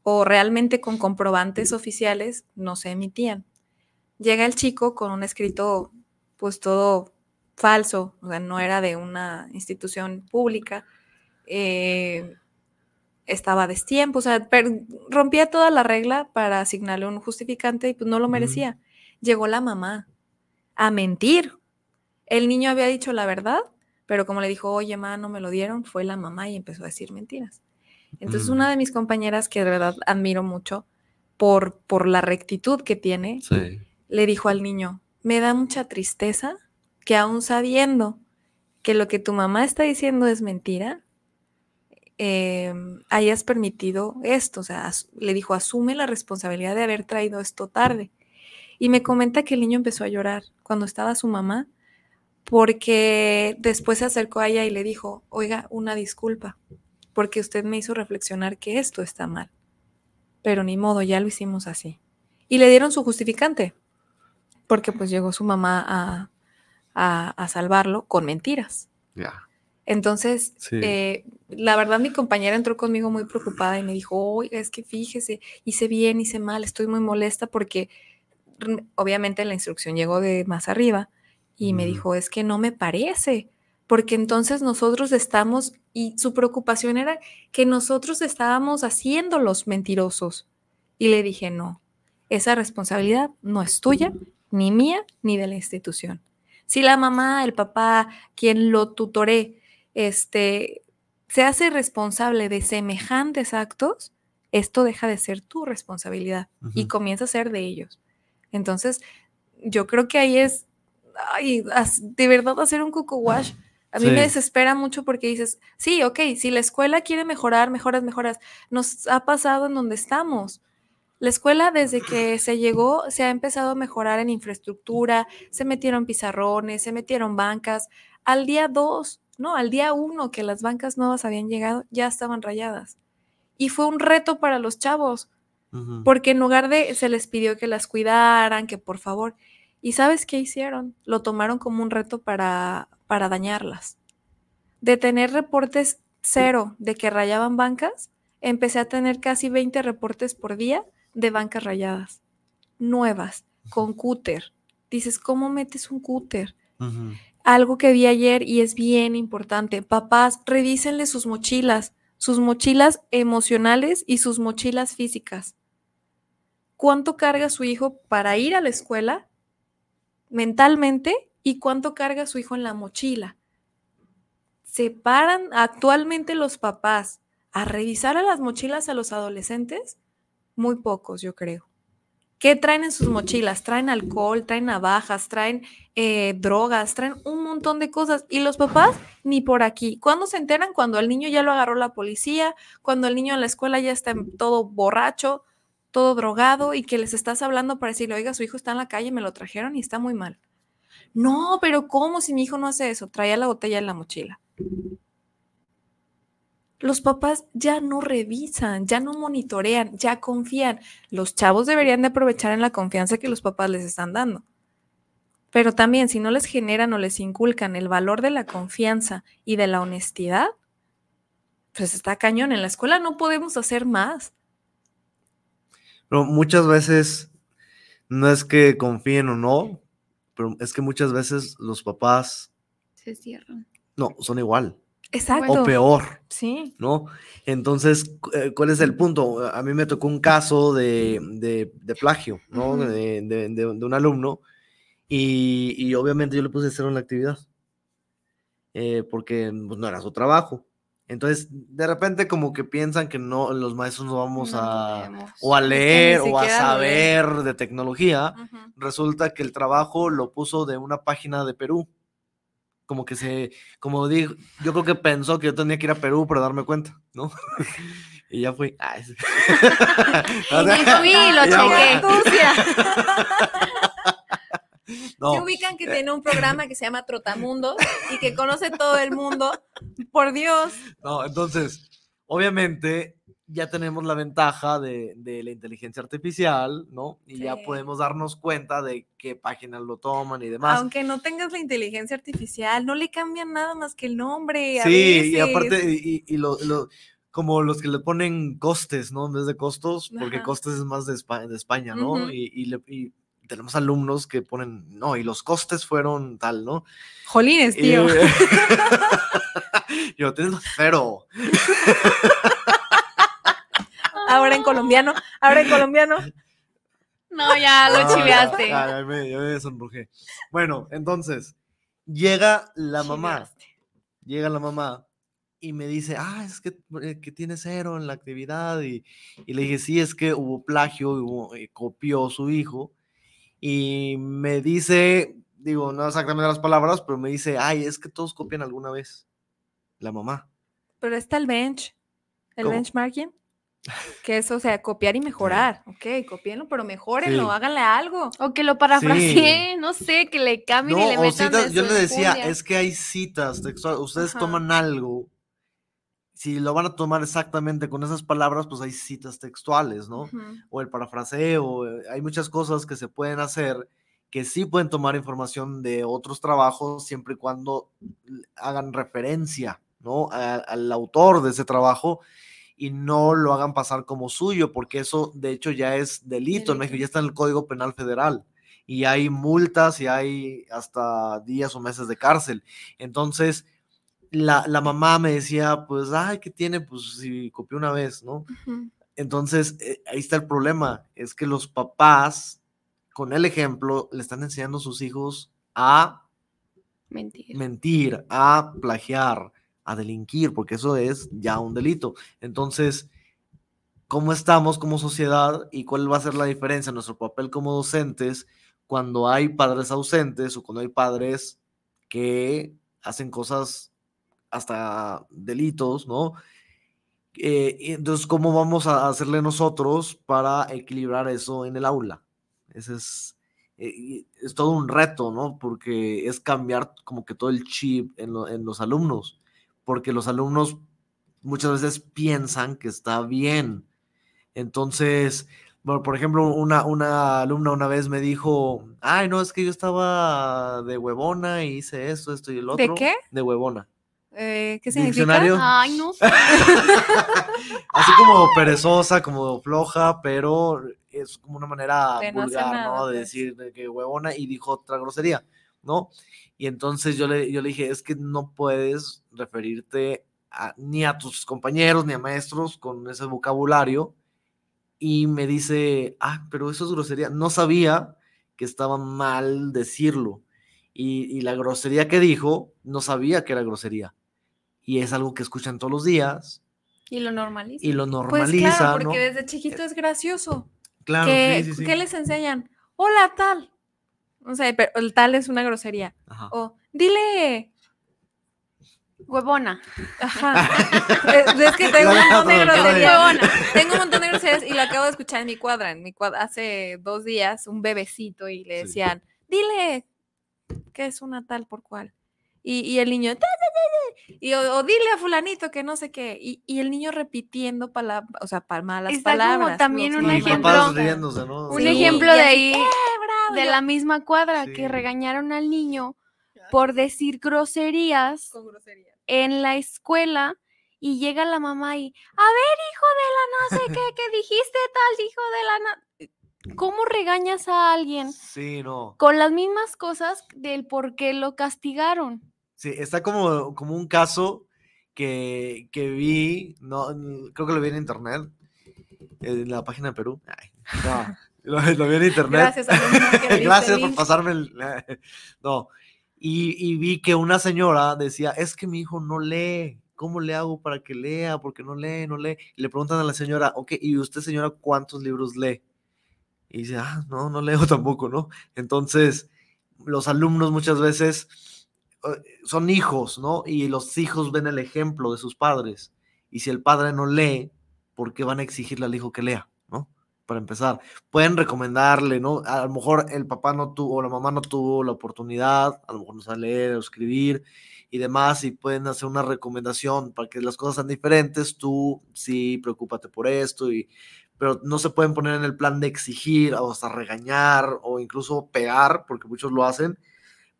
Speaker 2: o realmente con comprobantes oficiales, no se emitían. Llega el chico con un escrito, pues todo falso, o sea, no era de una institución pública, eh, estaba a destiempo, o sea, rompía toda la regla para asignarle un justificante y pues no lo merecía. Llegó la mamá a mentir. El niño había dicho la verdad, pero como le dijo, oye, ma, no me lo dieron, fue la mamá y empezó a decir mentiras. Entonces,
Speaker 1: Mm.
Speaker 2: una de mis compañeras, que de verdad admiro mucho por, por la rectitud que tiene,
Speaker 1: Sí.
Speaker 2: le dijo al niño, me da mucha tristeza que aún sabiendo que lo que tu mamá está diciendo es mentira, em, hayas permitido esto. O sea, le dijo, asume la responsabilidad de haber traído esto tarde. Y me comenta que el niño empezó a llorar cuando estaba su mamá, porque después se acercó a ella y le dijo, oiga, una disculpa, porque usted me hizo reflexionar que esto está mal. Pero ni modo, ya lo hicimos así. Y le dieron su justificante, porque pues llegó su mamá a, a- a salvarlo con mentiras.
Speaker 1: Ya.
Speaker 2: Entonces,
Speaker 1: Sí.
Speaker 2: eh, la verdad mi compañera entró conmigo muy preocupada y me dijo, oiga, es que fíjese, hice bien, hice mal, estoy muy molesta porque obviamente la instrucción llegó de más arriba y me dijo, es que no me parece, porque entonces nosotros estamos, y su preocupación era que nosotros estábamos haciendo los mentirosos. Y le dije, no, esa responsabilidad no es tuya, ni mía, ni de la institución. Si la mamá, el papá, quien lo tutoré, este, se hace responsable de semejantes actos, esto deja de ser tu responsabilidad y comienza a ser de ellos. Entonces, yo creo que ahí es, ay, de verdad hacer un cuco wash. A mí me desespera mucho porque dices, sí, ok, si la escuela quiere mejorar, mejoras, mejoras. Nos ha pasado en donde estamos. La escuela desde que se llegó se ha empezado a mejorar en infraestructura, se metieron pizarrones, se metieron bancas. Al día 2, no, al día 1 que las bancas nuevas habían llegado, ya estaban rayadas. Y fue un reto para los chavos, porque en lugar de se les pidió que las cuidaran, que por favor. ¿Y sabes qué hicieron? Lo tomaron como un reto para, para dañarlas. De tener reportes cero de que rayaban bancas, empecé a tener casi 20 reportes por día de bancas rayadas, nuevas, con cúter. Dices, ¿cómo metes un cúter? Algo que vi ayer y es bien importante. Papás, revísenle sus mochilas, sus mochilas emocionales y sus mochilas físicas. ¿Cuánto carga su hijo para ir a la escuela mentalmente y cuánto carga su hijo en la mochila? ¿Se paran actualmente los papás a revisar a las mochilas a los adolescentes? Muy pocos, yo creo. ¿Qué traen en sus mochilas? Traen alcohol, traen navajas, traen eh, drogas, traen un montón de cosas. Y los papás ni por aquí. ¿Cuándo se enteran? Cuando el niño ya lo agarró la policía, cuando el niño en la escuela ya está todo borracho, todo drogado y que les estás hablando para decirle, oiga, su hijo está en la calle, me lo trajeron y está muy mal. No, pero ¿cómo si mi hijo no hace eso? Traía la botella en la mochila. Los papás ya no revisan, ya no monitorean, ya confían. Los chavos deberían de aprovechar en la confianza que los papás les están dando. Pero también si no les generan o les inculcan el valor de la confianza y de la honestidad, pues está cañón. En la escuela no podemos hacer más.
Speaker 1: Pero muchas veces no es que confíen o no, pero es que muchas veces los papás
Speaker 3: Se cierran.
Speaker 1: no son igual
Speaker 2: Exacto.
Speaker 1: o peor.
Speaker 2: Sí.
Speaker 1: ¿no? Entonces, eh, ¿cuál es el punto? A mí me tocó un caso de, de- de plagio, ¿no? De, de- un alumno y, y obviamente yo le puse cero en la actividad eh, porque pues, no era su trabajo. Entonces, de repente como que piensan que no, los maestros no vamos
Speaker 3: No
Speaker 1: a o a leer o a saber de tecnología. Resulta que el trabajo lo puso de una página de Perú. Como que se, como dijo, yo creo que pensó que yo tenía que ir a Perú para darme cuenta, ¿no? y ya fui. Ay, sí. O
Speaker 3: Y
Speaker 1: sea,
Speaker 3: fui y lo
Speaker 1: ya fui.
Speaker 3: chequé.
Speaker 1: No,
Speaker 2: Se ubican que tiene un programa que se llama Trotamundos y que conoce todo el mundo. Por Dios.
Speaker 1: no, entonces, obviamente ya tenemos la ventaja de, de la inteligencia artificial, ¿no? Y ya podemos darnos cuenta de qué páginas lo toman y demás.
Speaker 2: Aunque no tengas la inteligencia artificial, no le cambian nada más que el nombre. a
Speaker 1: Sí, y aparte, y, y lo, lo- como los que le ponen costes, ¿no? En vez de costos, porque
Speaker 2: Ajá.
Speaker 1: costes es más de España, de España ¿no?
Speaker 2: Ujú.
Speaker 1: y, y le- y tenemos alumnos que ponen, no, y los costes fueron tal, ¿no?
Speaker 2: Jolines, tío.
Speaker 1: Y- yo, tienes cero.
Speaker 2: Ahora en colombiano, ahora en colombiano.
Speaker 3: No, ya lo
Speaker 1: Ah,
Speaker 3: chiveaste.
Speaker 1: ya, ya me, ya me sonrojé. Bueno, entonces, llega la mamá,
Speaker 3: Chiveaste.
Speaker 1: llega la mamá y me dice, ah, es que, eh, que tiene cero en la actividad. Y, y le dije, sí, es que hubo plagio, hubo- eh, copió su hijo. Y me dice, digo, no exactamente las palabras, pero me dice, ay, es que todos copian alguna vez. La mamá.
Speaker 2: Pero está el bench, el
Speaker 1: ¿Cómo?
Speaker 2: benchmarking. Que es, o sea, copiar y mejorar. Ok, copienlo, pero mejórenlo,
Speaker 1: Sí.
Speaker 2: háganle algo.
Speaker 3: O que lo parafraseen, no sé, que le cambien y le metan de
Speaker 1: citas, yo le decía, es que hay citas textuales. Ustedes
Speaker 2: Ajá.
Speaker 1: toman algo. Si lo van a tomar exactamente con esas palabras, pues hay citas textuales, ¿no? O el parafraseo, eh, hay muchas cosas que se pueden hacer que sí pueden tomar información de otros trabajos siempre y cuando hagan referencia, ¿no? a- al autor de ese trabajo y no lo hagan pasar como suyo, porque eso de hecho ya es delito en México, ya está en el Código Penal Federal y hay multas y hay hasta días o meses de cárcel. Entonces, la, la mamá me decía, pues, ay, ¿qué tiene? Pues si copió una vez, ¿no? Entonces, eh, ahí está el problema, es que los papás, con el ejemplo, le están enseñando a sus hijos a mentir, a plagiar, a delinquir, porque eso es ya un delito. Entonces, ¿cómo estamos como sociedad y cuál va a ser la diferencia en nuestro papel como docentes cuando hay padres ausentes o cuando hay padres que hacen cosas hasta delitos, ¿no? Eh, entonces, ¿cómo vamos a hacerle nosotros para equilibrar eso en el aula? Ese es, eh, es todo un reto, ¿no? Porque es cambiar como que todo el chip en los alumnos, porque los alumnos muchas veces piensan que está bien. Entonces, bueno, por ejemplo, una, una alumna una vez me dijo, ay, no, es que yo estaba de huevona y hice esto, esto y el otro.
Speaker 2: ¿De qué?
Speaker 1: De huevona.
Speaker 2: Eh, ¿Qué significa?
Speaker 1: Diccionario.
Speaker 3: Ay, no sé.
Speaker 1: Así como perezosa, como floja, pero es como una manera
Speaker 2: De no
Speaker 1: vulgar,
Speaker 2: nada,
Speaker 1: ¿no? De decir de que huevona y dijo otra grosería, ¿no? Y entonces yo le, yo le dije, es que no puedes referirte a- ni a tus compañeros ni a maestros con ese vocabulario. Y me dice, ah, pero eso es grosería. No sabía que estaba mal decirlo. Y, y la grosería que dijo, no sabía que era grosería. Y es algo que escuchan todos los días
Speaker 3: Y lo normaliza.
Speaker 1: y lo
Speaker 2: Pues
Speaker 1: normaliza,
Speaker 2: claro,
Speaker 1: ¿no?
Speaker 2: porque desde chiquito es gracioso.
Speaker 1: Claro,
Speaker 2: ¿Qué,
Speaker 1: sí, sí, sí.
Speaker 2: qué les enseñan? Hola, tal. O sea, pero el tal es una grosería.
Speaker 1: Ajá.
Speaker 2: O dile.
Speaker 3: Huevona.
Speaker 2: Ajá. es, es que tengo un montón de groserías.
Speaker 3: Huevona.
Speaker 2: Tengo un montón de groserías y lo acabo de escuchar en mi cuadra. En mi cuadra hace dos días, un bebecito y le
Speaker 1: Sí.
Speaker 2: decían, dile que es una tal por cual. Y, y el niño, y o, o dile a fulanito que no sé qué, y, y el niño repitiendo palabras, o sea, pa- malas
Speaker 3: Está como
Speaker 2: palabras.
Speaker 3: también
Speaker 2: los
Speaker 3: un ejemplo-
Speaker 1: riéndose, ¿no?
Speaker 3: Un
Speaker 2: Sí,
Speaker 3: ejemplo de ahí,
Speaker 2: "Eh, bravo",
Speaker 3: de
Speaker 2: yo-
Speaker 3: la misma cuadra, que regañaron al niño por decir groserías
Speaker 2: con
Speaker 3: en la escuela y llega la mamá y, a ver, hijo de la no sé qué, que dijiste tal, hijo de la na-". ¿Cómo regañas a alguien
Speaker 1: Sí, no.
Speaker 3: con las mismas cosas del por qué lo castigaron?
Speaker 1: Sí, está como, como un caso que, que vi, no, creo que lo vi en internet, en la página de Perú. Ay, no, lo, lo vi en internet.
Speaker 2: Gracias, diste
Speaker 1: Gracias por pasarme el... No, y, y vi que una señora decía, es que mi hijo no lee, ¿cómo le hago para que lea? Porque no lee, no lee. Y le preguntan a la señora, ok, ¿y usted señora cuántos libros lee? Y dice, ah, no, no leo tampoco, ¿no? Entonces, los alumnos muchas veces son hijos, ¿no? Y los hijos ven el ejemplo de sus padres. Y si el padre no lee, ¿por qué van a exigirle al hijo que lea, ¿no? Para empezar, pueden recomendarle, ¿no? A lo mejor el papá no tuvo, o la mamá no tuvo la oportunidad, a lo mejor no sabe leer o escribir y demás, y pueden hacer una recomendación para que las cosas sean diferentes. Tú sí, preocúpate por esto, y, pero no se pueden poner en el plan de exigir o hasta regañar o incluso pegar, porque muchos lo hacen,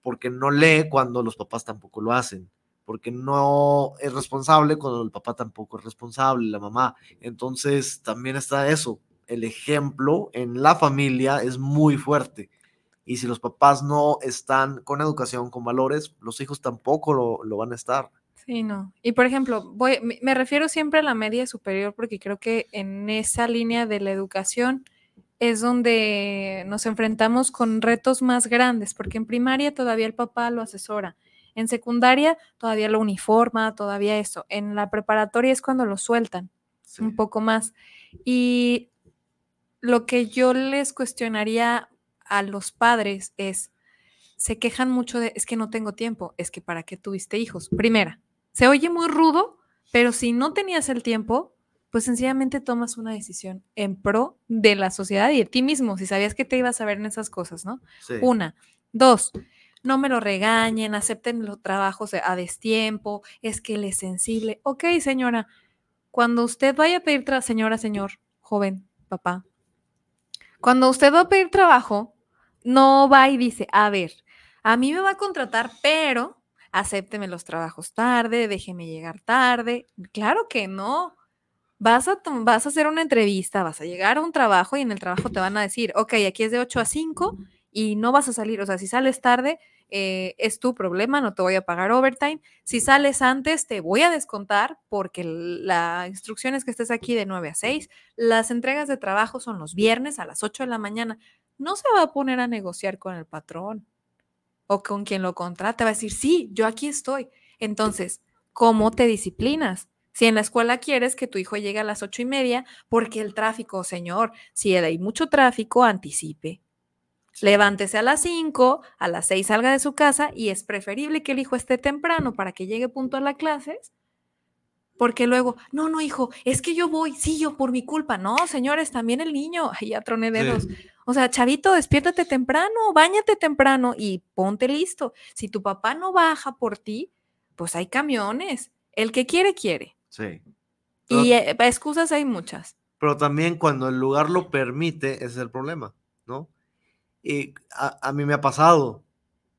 Speaker 1: porque no lee cuando los papás tampoco lo hacen, porque no es responsable cuando el papá tampoco es responsable, la mamá. Entonces también está eso, el ejemplo en la familia es muy fuerte. Y si los papás no están con educación, con valores, los hijos tampoco lo, lo van a estar.
Speaker 2: Sí, no. Y por ejemplo, voy, me- refiero siempre a la media superior porque creo que en esa línea de la educación es donde nos enfrentamos con retos más grandes, porque en primaria todavía el papá lo asesora, en secundaria todavía lo uniforma, todavía eso, en la preparatoria es cuando lo sueltan
Speaker 1: Sí.
Speaker 2: un poco más. Y lo que yo les cuestionaría a los padres es, se quejan mucho de, es que no tengo tiempo, es que para qué tuviste hijos. Primera, se oye muy rudo, pero si no tenías el tiempo, pues sencillamente tomas una decisión en pro de la sociedad y de ti mismo, si sabías que te ibas a ver en esas cosas, ¿no?
Speaker 1: Sí.
Speaker 2: Una. Dos, no me lo regañen, acepten los trabajos a destiempo, es que él es sensible. Ok, señora, cuando usted vaya a pedir, tra- señora, señor, joven, papá, cuando usted va a pedir trabajo, no va y dice, a ver, a mí me va a contratar, pero acépteme los trabajos tarde, déjeme llegar tarde. Claro que no. Vas a, vas a hacer una entrevista, vas a llegar a un trabajo y en el trabajo te van a decir, ok, aquí es de 8 a 5 y no vas a salir, o sea, si sales tarde, eh, es tu problema, no te voy a pagar overtime. Si sales antes, te voy a descontar porque la instrucción es que estés aquí de 9 a 6. Las entregas de trabajo son los viernes a las 8 de la mañana. No se va a poner a negociar con el patrón o con quien lo contrata. Va a decir, sí, yo aquí estoy. Entonces, ¿cómo te disciplinas? Si en la escuela quieres que tu hijo llegue a las ocho y media, porque el tráfico, señor, si hay mucho tráfico, anticipe. Levántese a las 5, a las 6 salga de su casa y es preferible que el hijo esté temprano para que llegue puntual a clases. Porque luego, no, no, hijo, es que yo voy, sí, yo por mi culpa. No, señores, también el niño. Ya troné dedos.
Speaker 1: Sí.
Speaker 2: O sea, chavito, despiértate temprano, bañate temprano y ponte listo. Si tu papá no baja por ti, pues hay camiones. El que quiere, quiere.
Speaker 1: Sí. Pero-
Speaker 2: Y eh, excusas hay muchas.
Speaker 1: pero también cuando el lugar lo permite, ese es el problema, ¿no? Y a, a mí me ha pasado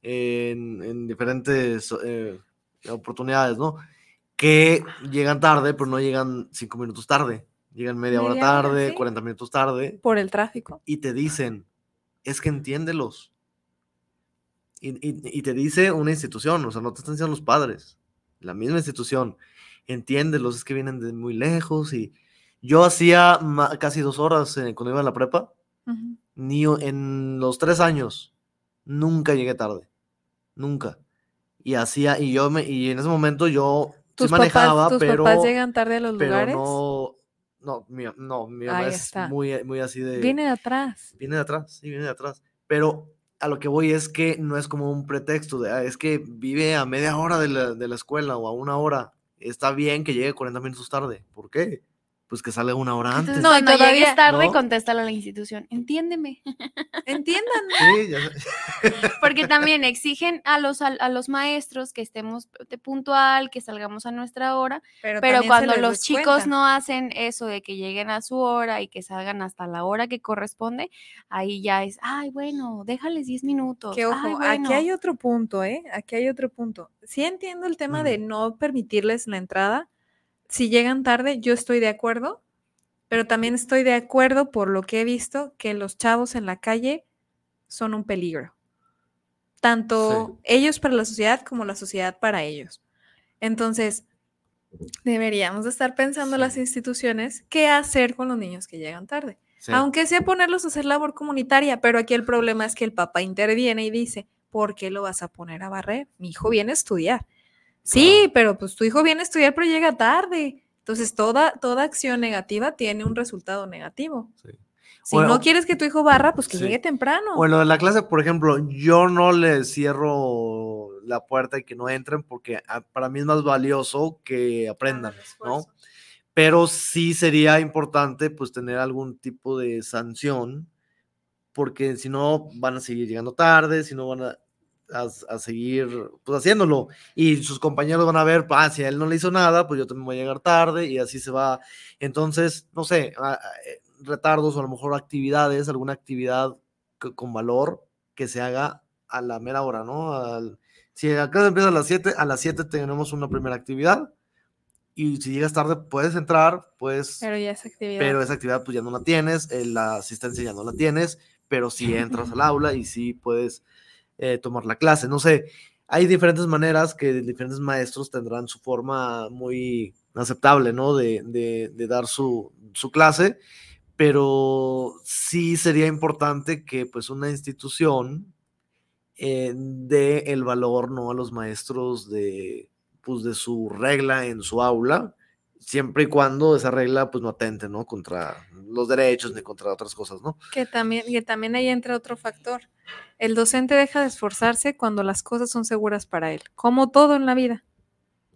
Speaker 1: en, en diferentes eh, oportunidades, ¿no? Que llegan tarde, pero no llegan cinco minutos tarde, llegan media, hora
Speaker 2: Media hora,
Speaker 1: tarde,
Speaker 2: sí.
Speaker 1: 40 minutos tarde,
Speaker 2: Por el tráfico.
Speaker 1: y te dicen, es que entiéndelos. Y, y- y te dice una institución, o sea, no te están diciendo los padres, la misma institución, entiéndelos, es que vienen de muy lejos y yo hacía casi dos horas eh, cuando iba a la prepa,
Speaker 2: Ujú.
Speaker 1: ni o- en los tres años, nunca llegué tarde, nunca. Y hacía, y yo me, y en ese momento yo sí
Speaker 2: ¿Tus,
Speaker 1: manejaba,
Speaker 2: papás, tus
Speaker 1: pero,
Speaker 2: papás llegan tarde a los
Speaker 1: pero
Speaker 2: lugares?
Speaker 1: no, no, mi, no, mi mamá es
Speaker 2: está.
Speaker 1: muy, muy así de...
Speaker 2: Viene de atrás.
Speaker 1: Viene de atrás, sí, viene de atrás. Pero a lo que voy es que no es como un pretexto de, "Ah, es que vive a media hora de la, de la escuela o a una hora. Está bien que llegue 40 minutos tarde. ¿Por qué? Pues que salga una hora antes.
Speaker 3: Entonces,
Speaker 2: No, y
Speaker 3: cuando
Speaker 2: todavía-
Speaker 3: llegues tarde,
Speaker 1: ¿no?
Speaker 3: contéstale a la institución. Entiéndeme.
Speaker 2: Entiendan.
Speaker 1: Sí, ya.
Speaker 3: Porque también exigen a los, al- a, los maestros que estemos de puntual, que salgamos a nuestra hora,
Speaker 2: Pero,
Speaker 3: cuando los chicos no hacen eso de que lleguen a su hora y que salgan hasta la hora que corresponde, ahí ya es, ay, bueno, déjales 10 minutos.
Speaker 2: Que ojo,
Speaker 3: ay,
Speaker 2: aquí
Speaker 3: bueno".
Speaker 2: hay otro punto, ¿eh? Aquí hay otro punto. Sí entiendo el tema de no permitirles la entrada. Si llegan tarde, yo estoy de acuerdo, pero también estoy de acuerdo por lo que he visto que los chavos en la calle son un peligro. Tanto ellos para la sociedad como la sociedad para ellos. Entonces, deberíamos de estar pensando las
Speaker 1: Sí.
Speaker 2: instituciones qué hacer con los niños que llegan tarde.
Speaker 1: Sí.
Speaker 2: Aunque sea ponerlos a hacer labor comunitaria, pero aquí el problema es que el papá interviene y dice, ¿por qué lo vas a poner a barrer? Mi hijo viene a estudiar. Sí, pero pues tu hijo viene a estudiar, pero llega tarde. Entonces, toda, toda acción negativa tiene un resultado negativo.
Speaker 1: Sí.
Speaker 2: Si
Speaker 1: Bueno,
Speaker 2: no quieres que tu hijo barra, pues que
Speaker 1: sí.
Speaker 2: llegue temprano.
Speaker 1: Bueno, en la clase, por ejemplo, yo no les cierro la puerta y que no entren porque ah, para mí es más valioso que aprendan, ¿no? Pero sí sería importante pues tener algún tipo de sanción porque si no van a seguir llegando tarde, si no van a, a- a seguir pues haciéndolo y sus compañeros van a ver, ah, si a él no le hizo nada, pues yo también voy a llegar tarde y así se va. Entonces, no sé, eh, retardos o a lo mejor actividades, alguna actividad co- con valor que se haga a la mera hora, ¿no? Al- si la clase empieza a las 7, a las 7 tenemos una primera actividad y si llegas tarde puedes entrar, pues,
Speaker 2: Pero ya esa actividad.
Speaker 1: pero esa actividad pues ya no la tienes, eh, la asistencia ya no la tienes, pero sí entras al aula y sí puedes eh, tomar la clase. No sé, hay diferentes maneras que diferentes maestros tendrán su forma muy aceptable, ¿no? De, de- de dar su, su clase, pero sí sería importante que pues una institución eh, dé el valor, ¿no? A los maestros de, pues, de su regla en su aula, siempre y cuando esa regla pues no atente, ¿no? Contra los derechos ni contra otras cosas, ¿no?
Speaker 2: Que también, que también ahí entra otro factor. El docente deja de esforzarse cuando las cosas son seguras para él, como todo en la vida.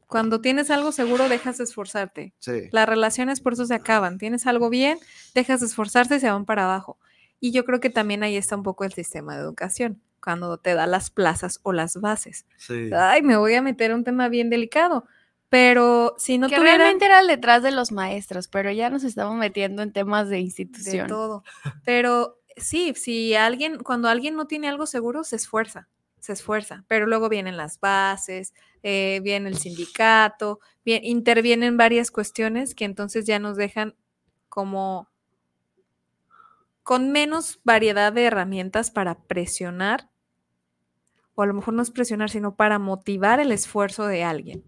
Speaker 2: Cuando tienes algo seguro, dejas de esforzarte.
Speaker 1: Sí.
Speaker 2: Las relaciones por eso se acaban. Tienes algo bien, dejas de esforzarse y se van para abajo. Y yo creo que también ahí está un poco el sistema de educación, cuando te da las plazas o las bases.
Speaker 1: Sí.
Speaker 2: Ay, me voy a meter a un tema bien delicado, pero si no
Speaker 3: que
Speaker 2: tuvieran
Speaker 3: realmente era el detrás de los maestros, pero ya nos estamos metiendo en temas de
Speaker 2: de
Speaker 3: institución.
Speaker 2: todo. Pero sí, si alguien, cuando alguien no tiene algo seguro, se esfuerza, se esfuerza, pero luego vienen las bases, eh, viene el sindicato, intervienen varias cuestiones que entonces ya nos dejan como con menos variedad de herramientas para presionar, o a lo mejor no es presionar, sino para motivar el esfuerzo de alguien.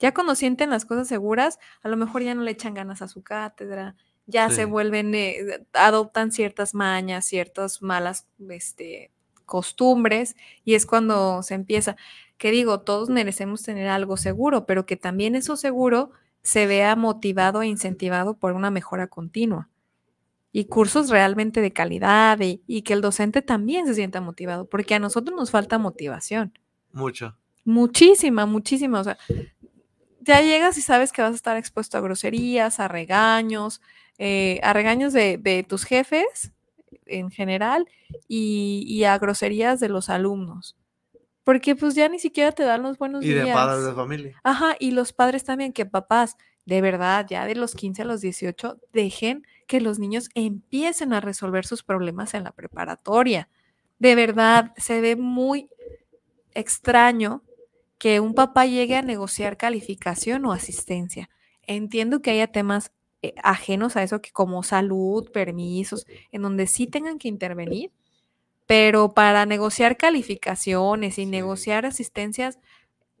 Speaker 2: Ya cuando sienten las cosas seguras, a lo mejor ya no le echan ganas a su cátedra, ya
Speaker 1: Sí.
Speaker 2: se vuelven, eh, adoptan ciertas mañas, ciertas malas este, costumbres, y es cuando se empieza, que digo, todos merecemos tener algo seguro, pero que también eso seguro se vea motivado e incentivado por una mejora continua. Y cursos realmente de calidad y, y que el docente también se sienta motivado, porque a nosotros nos falta motivación.
Speaker 1: Mucho.
Speaker 2: Muchísima, muchísima. O sea, ya llegas y sabes que vas a estar expuesto a groserías, a regaños, eh, a regaños de, de tus jefes en general y, y a groserías de los alumnos. Porque pues ya ni siquiera te dan los buenos
Speaker 1: Y de
Speaker 2: días.
Speaker 1: padres de familia.
Speaker 2: Ajá, y los padres también, que papás, de verdad, ya de los 15 a los 18, dejen que los niños empiecen a resolver sus problemas en la preparatoria. De verdad, se ve muy extraño que un papá llegue a negociar calificación o asistencia. Entiendo que haya temas eh, ajenos a eso, que como salud, permisos, en donde sí tengan que intervenir, pero para negociar calificaciones y
Speaker 1: Sí.
Speaker 2: negociar asistencias,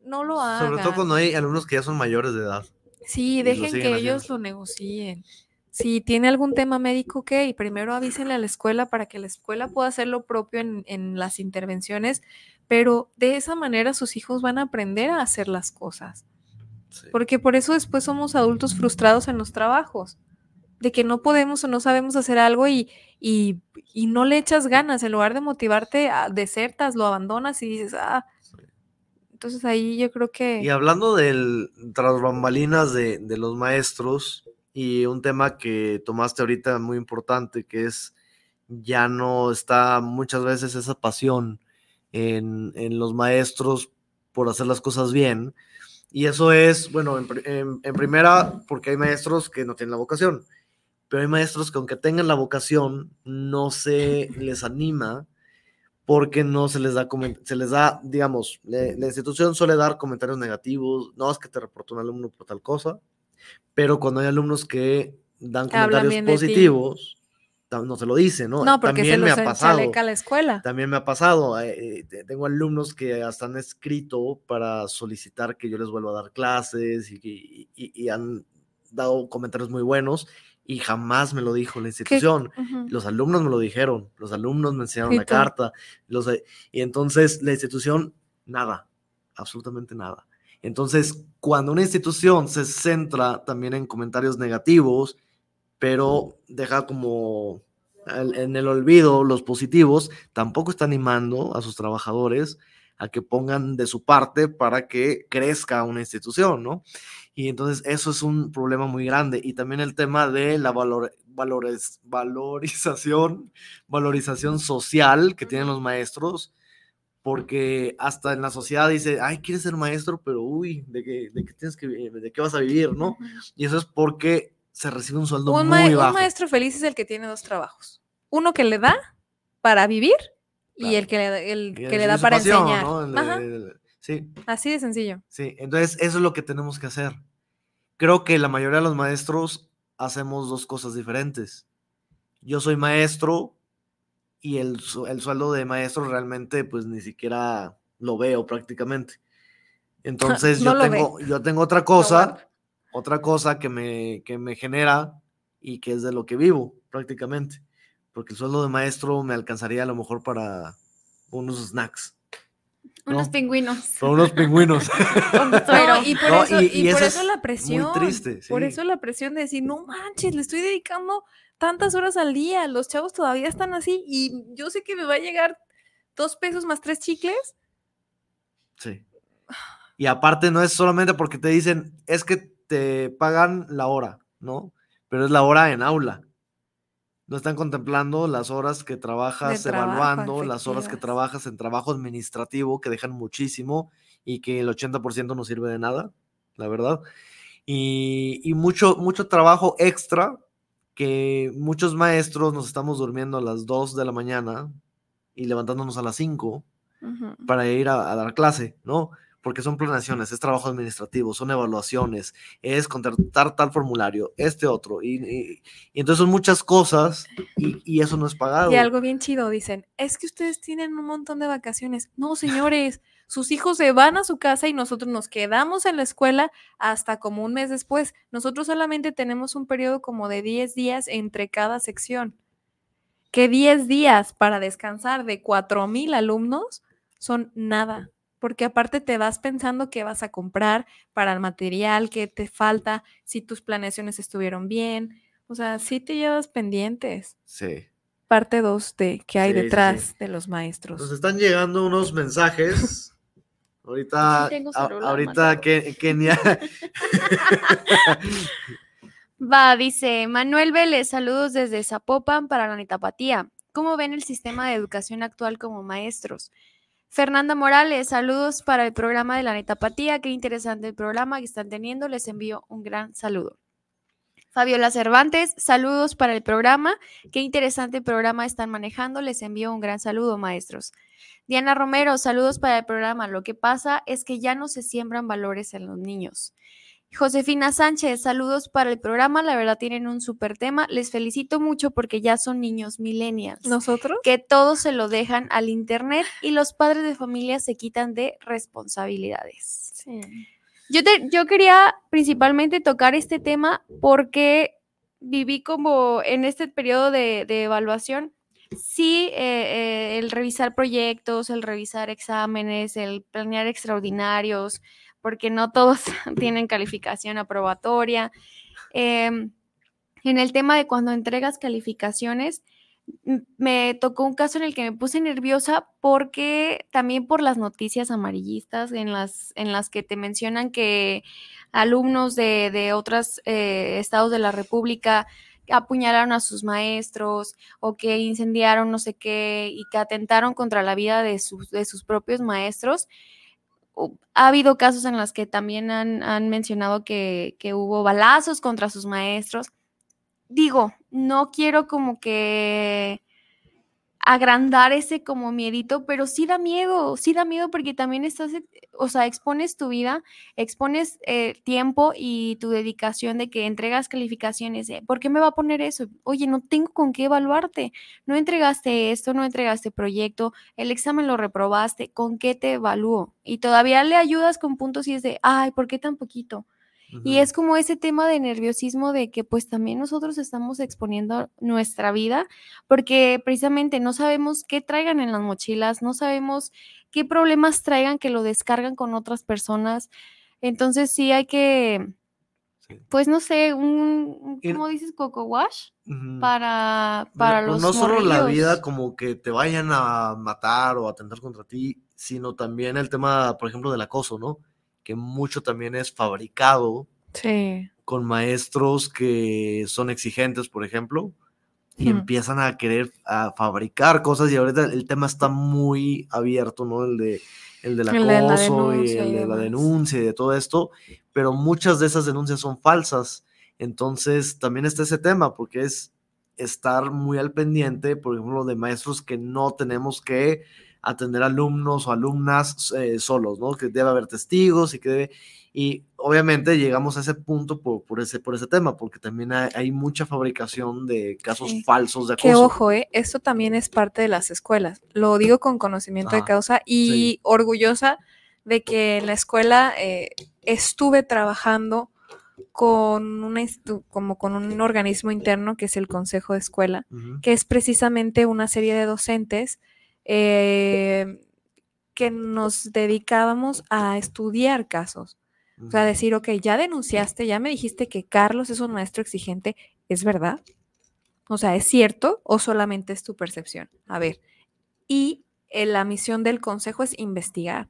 Speaker 2: no lo hagan.
Speaker 1: Sobre todo cuando hay alumnos que ya son mayores de edad.
Speaker 2: Sí, dejen que ellos lo negocien. Si tiene algún tema médico, ok, primero avísenle a la escuela para que la escuela pueda hacer lo propio en, en las intervenciones, pero de esa manera sus hijos van a aprender a hacer las cosas.
Speaker 1: Sí.
Speaker 2: Porque por eso después somos adultos frustrados en los trabajos, de que no podemos o no sabemos hacer algo y, y, y no le echas ganas, en lugar de motivarte, a- desertas, lo abandonas y dices, ah, entonces ahí yo creo que...
Speaker 1: Y hablando del tras bambalinas de, de los maestros, y un tema que tomaste ahorita muy importante, que es ya no está muchas veces esa pasión en, en los maestros por hacer las cosas bien. Y eso es, bueno, en, en, primera, porque hay maestros que no tienen la vocación, pero hay maestros que aunque tengan la vocación, no se les anima porque no se les da, se les da, digamos, la institución suele dar comentarios negativos, no es que te reportó un alumno por tal cosa, pero cuando hay alumnos que dan comentarios positivos, no se lo dice, ¿no?
Speaker 2: No, porque
Speaker 1: También
Speaker 2: se
Speaker 1: me ha pasado.
Speaker 2: a la escuela.
Speaker 1: También me ha pasado. eh, eh, tengo alumnos que hasta han escrito para solicitar que yo les vuelva a dar clases y, y, y, y han dado comentarios muy buenos y jamás me lo dijo la institución.
Speaker 2: Uh -huh.
Speaker 1: Los alumnos me lo dijeron, los alumnos me enseñaron
Speaker 2: ¿Y
Speaker 1: la carta, los, y entonces la institución, nada, absolutamente nada. Entonces, cuando una institución se centra también en comentarios negativos, pero deja como en el olvido los positivos, tampoco está animando a sus trabajadores a que pongan de su parte para que crezca una institución, ¿no? Y entonces eso es un problema muy grande. Y también el tema de la valor, valores, valorización, valorización social que tienen los maestros, porque hasta en la sociedad dice, ay, quieres ser maestro, pero uy, ¿de qué, de qué tienes que, de qué vas a vivir, no? Y eso es porque se recibe un sueldo
Speaker 2: un,
Speaker 1: muy bajo.
Speaker 2: un maestro feliz es el que tiene dos trabajos. Uno que le da para vivir claro. y el que le, el que le da para
Speaker 1: pasión,
Speaker 2: enseñar.
Speaker 1: ¿no? el, el, el, sí.
Speaker 2: Así de sencillo.
Speaker 1: Sí, entonces eso es lo que tenemos que hacer. Creo que la mayoría de los maestros hacemos dos cosas diferentes. Yo soy maestro y el, el sueldo de maestro realmente pues ni siquiera lo veo prácticamente. Entonces
Speaker 2: no
Speaker 1: yo, tengo, yo tengo otra cosa, no, otra cosa que me, que me genera y que es de lo que vivo prácticamente. Porque el sueldo de maestro me alcanzaría a lo mejor para unos snacks.
Speaker 3: ¿No? Unos pingüinos.
Speaker 1: Para unos pingüinos.
Speaker 2: no, y por, eso, y, y y por eso la presión.
Speaker 1: Muy triste. Sí.
Speaker 2: Por eso la presión de decir, no manches, le estoy dedicando tantas horas al día, los chavos todavía están así y yo sé que me va a llegar dos pesos más tres chicles.
Speaker 1: Sí. Y aparte no es solamente porque te dicen, es que te pagan la hora, ¿no? Pero es la hora en aula. No están contemplando las horas que trabajas
Speaker 2: trabajo,
Speaker 1: evaluando,
Speaker 2: efectivas.
Speaker 1: las horas que trabajas en trabajo administrativo, que dejan muchísimo y que el 80% no sirve de nada, la verdad. Y, y mucho, mucho trabajo extra que muchos maestros nos estamos durmiendo a las 2 de la mañana y levantándonos a las 5 uh -huh. para ir a, a, dar clase, ¿no? Porque son planeaciones, es trabajo administrativo, son evaluaciones, es contratar tal formulario, este otro, y, y, y entonces son muchas cosas y, y, eso no es pagado.
Speaker 2: Y algo bien chido, dicen, es que ustedes tienen un montón de vacaciones. No, señores, sus hijos se van a su casa y nosotros nos quedamos en la escuela hasta como un mes después. Nosotros solamente tenemos un periodo como de 10 días entre cada sección. Que 10 días para descansar de 4,000 alumnos son nada. Porque aparte te vas pensando qué vas a comprar para el material, qué te falta, si tus planeaciones estuvieron bien. O sea, sí te llevas pendientes.
Speaker 1: Sí.
Speaker 2: Parte 2 de qué hay
Speaker 1: Sí,
Speaker 2: detrás
Speaker 1: sí.
Speaker 2: de los maestros.
Speaker 1: Nos están llegando unos mensajes. Ahorita,
Speaker 3: Sí tengo
Speaker 1: a-
Speaker 3: celular,
Speaker 1: ahorita Kenia.
Speaker 3: Va, dice Manuel Vélez, saludos desde Zapopan para la Netapatía. ¿Cómo ven el sistema de educación actual como maestros? Fernanda Morales, saludos para el programa de la Netapatía. Qué interesante el programa que están teniendo. Les envío un gran saludo. Fabiola Cervantes, saludos para el programa. Qué interesante programa están manejando. Les envío un gran saludo, maestros. Diana Romero, saludos para el programa. Lo que pasa es que ya no se siembran valores en los niños. Josefina Sánchez, saludos para el programa. La verdad tienen un súper tema. Les felicito mucho porque ya son niños millennials.
Speaker 2: ¿Nosotros?
Speaker 3: Que todo se lo dejan al internet y los padres de familia se quitan de responsabilidades.
Speaker 2: Sí.
Speaker 3: Yo, te, yo quería principalmente tocar este tema porque viví como en este periodo de, de evaluación. Sí, eh, eh, el revisar proyectos, el revisar exámenes, el planear extraordinarios, porque no todos tienen calificación aprobatoria. Eh, en el tema de cuando entregas calificaciones, me tocó un caso en el que me puse nerviosa porque también por las noticias amarillistas en las, en las que te mencionan que alumnos de, de otros estados de la República apuñalaron a sus maestros o que incendiaron no sé qué y que atentaron contra la vida de sus, de sus propios maestros. Ha habido casos en los que también han, han mencionado que, que hubo balazos contra sus maestros. Digo, no quiero como que agrandar ese como miedito, pero sí da miedo, sí da miedo porque también estás, ex- o sea, expones tu vida, expones eh, tiempo y tu dedicación de que entregas calificaciones. ¿Por qué me va a poner eso? Oye, no tengo con qué evaluarte. No entregaste esto, no entregaste proyecto, el examen lo reprobaste, ¿con qué te evalúo? Y todavía le ayudas con puntos y es de, ay, ¿por qué tan poquito? Y es como ese tema de nerviosismo de que pues también nosotros estamos exponiendo nuestra vida porque precisamente no sabemos qué traigan en las mochilas, no sabemos qué problemas traigan que lo descargan con otras personas. Entonces sí hay que,
Speaker 1: Sí.
Speaker 3: pues no sé, un,
Speaker 1: Y-
Speaker 3: ¿cómo dices? Coco wash para, para
Speaker 1: no,
Speaker 3: los
Speaker 1: no solo la vida como que te vayan a matar o atentar contra ti, sino también el tema, por ejemplo, del acoso, ¿no? Que mucho también es fabricado
Speaker 2: Sí.
Speaker 1: con maestros que son exigentes, por ejemplo, y empiezan a querer a fabricar cosas y ahorita el tema está muy abierto, ¿no? El de el del
Speaker 2: El de la
Speaker 1: acoso y
Speaker 2: denuncia
Speaker 1: el de la denuncia y de todo esto, pero muchas de esas denuncias son falsas. Entonces, también está ese tema, porque es estar muy al pendiente, por ejemplo, de maestros que no tenemos que atender alumnos o alumnas eh, solos, ¿no? Que debe haber testigos y que debe- y obviamente llegamos a ese punto por, por ese, por ese tema, porque también hay, hay mucha fabricación de casos
Speaker 2: Sí.
Speaker 1: falsos de
Speaker 2: Que
Speaker 1: acoso.
Speaker 2: ojo, ¿eh? esto también es parte de las escuelas. Lo digo con conocimiento de
Speaker 1: Ajá,
Speaker 2: causa y
Speaker 1: sí.
Speaker 2: orgullosa de que en la escuela eh, estuve trabajando con una como con un organismo interno que es el Consejo de Escuela, que es precisamente una serie de docentes eh, que nos dedicábamos a estudiar casos. O sea, decir, ok, ya denunciaste, ya me dijiste que Carlos es un maestro exigente, ¿es verdad? O sea, ¿es cierto o solamente es tu percepción? A ver, y eh, la misión del consejo es investigar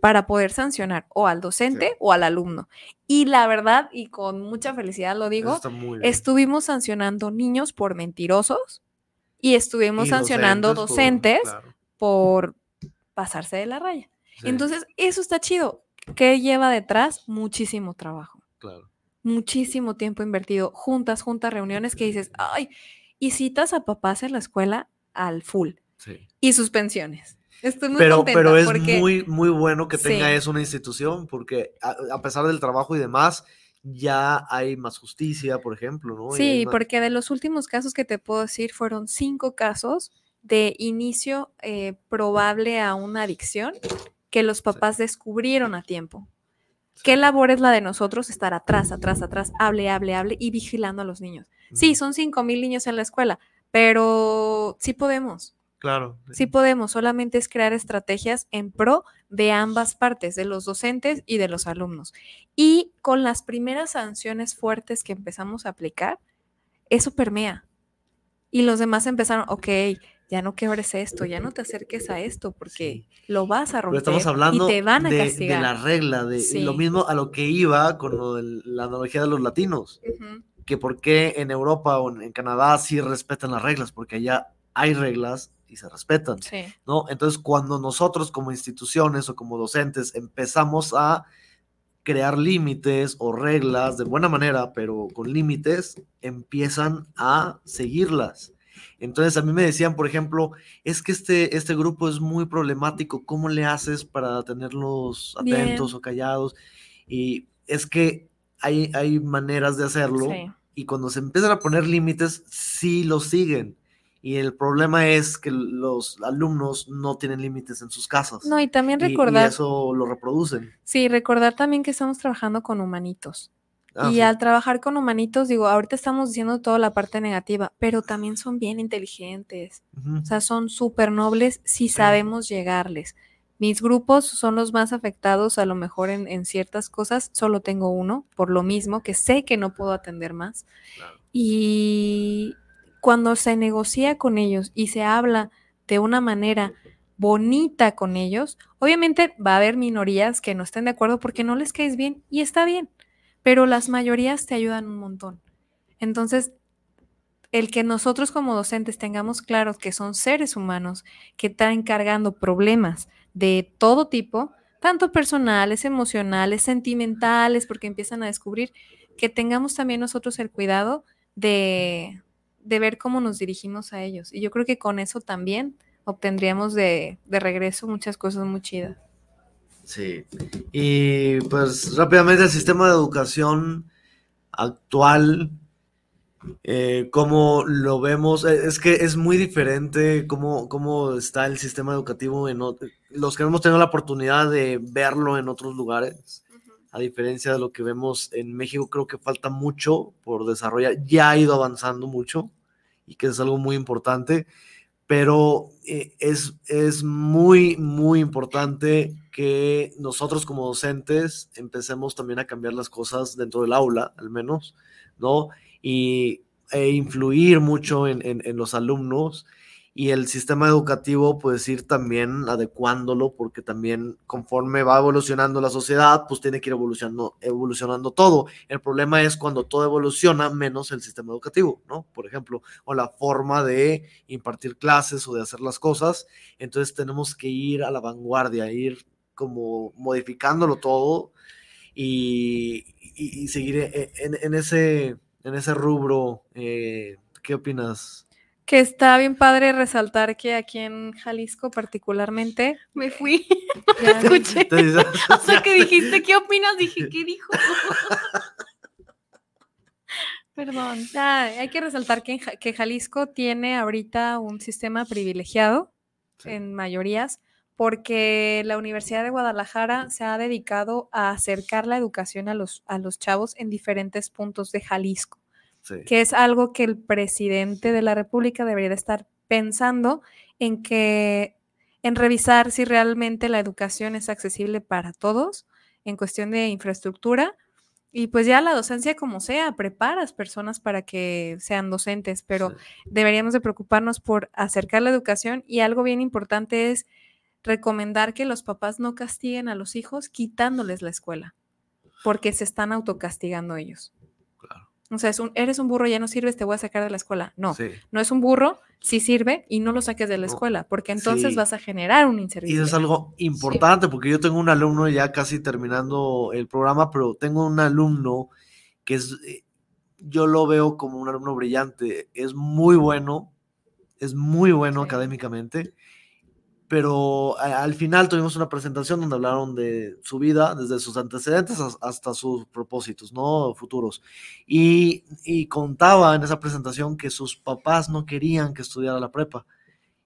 Speaker 2: para poder sancionar o al docente o al alumno. Y la verdad, y con mucha felicidad lo digo, estuvimos sancionando niños por mentirosos y estuvimos
Speaker 1: Y
Speaker 2: sancionando
Speaker 1: docentes por-
Speaker 2: docentes
Speaker 1: claro,
Speaker 2: por pasarse de la raya.
Speaker 1: sí,
Speaker 2: Entonces, eso está chido. ¿Qué lleva detrás? Muchísimo trabajo,
Speaker 1: claro.
Speaker 2: muchísimo tiempo invertido, juntas, juntas, reuniones que dices, ay, y citas a papás en la escuela al full
Speaker 1: Sí.
Speaker 2: y suspensiones. Estoy muy
Speaker 1: Pero,
Speaker 2: contenta
Speaker 1: pero es
Speaker 2: porque
Speaker 1: muy, muy bueno que tenga
Speaker 2: Sí.
Speaker 1: eso una institución, porque a, a pesar del trabajo y demás, ya hay más justicia, por ejemplo, ¿no?
Speaker 2: Sí,
Speaker 1: más-
Speaker 2: porque de los últimos casos que te puedo decir fueron cinco casos de inicio eh, probable a una adicción que los papás descubrieron a tiempo. ¿Qué labor es la de nosotros? Estar atrás, atrás, atrás, hable, hable, hable y vigilando a los niños. Sí, son cinco mil niños en la escuela, pero sí podemos,
Speaker 1: Claro.
Speaker 2: sí podemos. Solamente es crear estrategias en pro de ambas partes, de los docentes y de los alumnos. Y con las primeras sanciones fuertes que empezamos a aplicar, eso permea. Y los demás empezaron, ok, ya no quebres esto, ya no te acerques a esto, porque lo vas a
Speaker 1: Pero
Speaker 2: romper
Speaker 1: estamos hablando
Speaker 2: y te van a
Speaker 1: de, la regla, de
Speaker 2: Sí.
Speaker 1: lo mismo a lo que iba con lo de la analogía de los latinos, que por qué en Europa o en Canadá sí respetan las reglas, porque allá hay reglas y se respetan.
Speaker 2: Sí.
Speaker 1: ¿no? Entonces, cuando nosotros como instituciones o como docentes empezamos a crear límites o reglas de buena manera, pero con límites, empiezan a seguirlas. Entonces, a mí me decían, por ejemplo, es que este, este grupo es muy problemático, ¿cómo le haces para tenerlos
Speaker 2: Bien.
Speaker 1: atentos o callados? Y es que hay, hay maneras de hacerlo
Speaker 2: Sí.
Speaker 1: y cuando se empiezan a poner límites, sí los siguen. Y el problema es que los alumnos no tienen límites en sus casas.
Speaker 2: No, y también
Speaker 1: y- y
Speaker 2: recordar,
Speaker 1: eso lo reproducen.
Speaker 2: sí, recordar también que estamos trabajando con humanitos.
Speaker 1: Ah,
Speaker 2: y
Speaker 1: sí.
Speaker 2: al trabajar con humanitos, digo, ahorita estamos diciendo toda la parte negativa, pero también son bien inteligentes.
Speaker 1: Ujú.
Speaker 2: O sea, son súper nobles si sabemos llegarles. Mis grupos son los más afectados, a lo mejor en, en ciertas cosas. Solo tengo uno, por lo mismo, que sé que no puedo atender más.
Speaker 1: Claro.
Speaker 2: Y cuando se negocia con ellos y se habla de una manera bonita con ellos, obviamente va a haber minorías que no estén de acuerdo porque no les caes bien y está bien, pero las mayorías te ayudan un montón. Entonces, el que nosotros como docentes tengamos claros que son seres humanos que están cargando problemas de todo tipo, tanto personales, emocionales, sentimentales, porque empiezan a descubrir que tengamos también nosotros el cuidado de, de ver cómo nos dirigimos a ellos. Y yo creo que con eso también obtendríamos de, de regreso muchas cosas muy chidas.
Speaker 1: Sí. Y pues rápidamente el sistema de educación actual, eh, cómo lo vemos, eh, es que es muy diferente cómo, cómo está el sistema educativo en los que hemos tenido la oportunidad de verlo en otros lugares. A diferencia de lo que vemos en México, creo que falta mucho por desarrollar. Ya ha ido avanzando mucho y que es algo muy importante, pero eh, es, es muy, muy importante que nosotros como docentes empecemos también a cambiar las cosas dentro del aula, al menos, ¿no? Y e influir mucho en, en, en los alumnos y el sistema educativo, pues ir también adecuándolo, porque también conforme va evolucionando la sociedad, pues tiene que ir evolucionando, evolucionando todo. El problema es cuando todo evoluciona, menos el sistema educativo, ¿no? Por ejemplo, o la forma de impartir clases o de hacer las cosas. Entonces tenemos que ir a la vanguardia, ir como modificándolo todo y, y, seguir en, en, ese, en ese rubro. Eh, ¿Qué opinas?
Speaker 2: Que está bien padre resaltar que aquí en Jalisco particularmente
Speaker 3: me fui, no escuché. Hasta que dijiste, ¿qué opinas? Dije, ¿qué dijo? Perdón.
Speaker 2: Ah, hay que resaltar que, que, Jalisco tiene ahorita un sistema privilegiado sí. en mayorías porque la Universidad de Guadalajara se ha dedicado a acercar la educación a los, a los chavos en diferentes puntos de Jalisco. Sí. que es algo que el presidente de la República debería de estar pensando en que en revisar si realmente la educación es accesible para todos en cuestión de infraestructura y pues ya la docencia como sea, preparas personas para que sean docentes, pero sí. deberíamos de preocuparnos por acercar la educación y algo bien importante es recomendar que los papás no castiguen a los hijos quitándoles la escuela, porque se están autocastigando ellos. O sea, es un, eres un burro, ya no sirves, te voy a sacar de la escuela. No, sí. no es un burro, sí sirve y no lo saques de la escuela, porque entonces sí. vas a generar un inservible.
Speaker 1: Y eso es algo importante, sí. porque yo tengo un alumno ya casi terminando el programa, pero tengo un alumno que es, eh, yo lo veo como un alumno brillante, es muy bueno, es muy bueno académicamente, pero al final tuvimos una presentación donde hablaron de su vida, desde sus antecedentes hasta sus propósitos, ¿no? Futuros. Y, y, contaba en esa presentación que sus papás no querían que estudiara la prepa.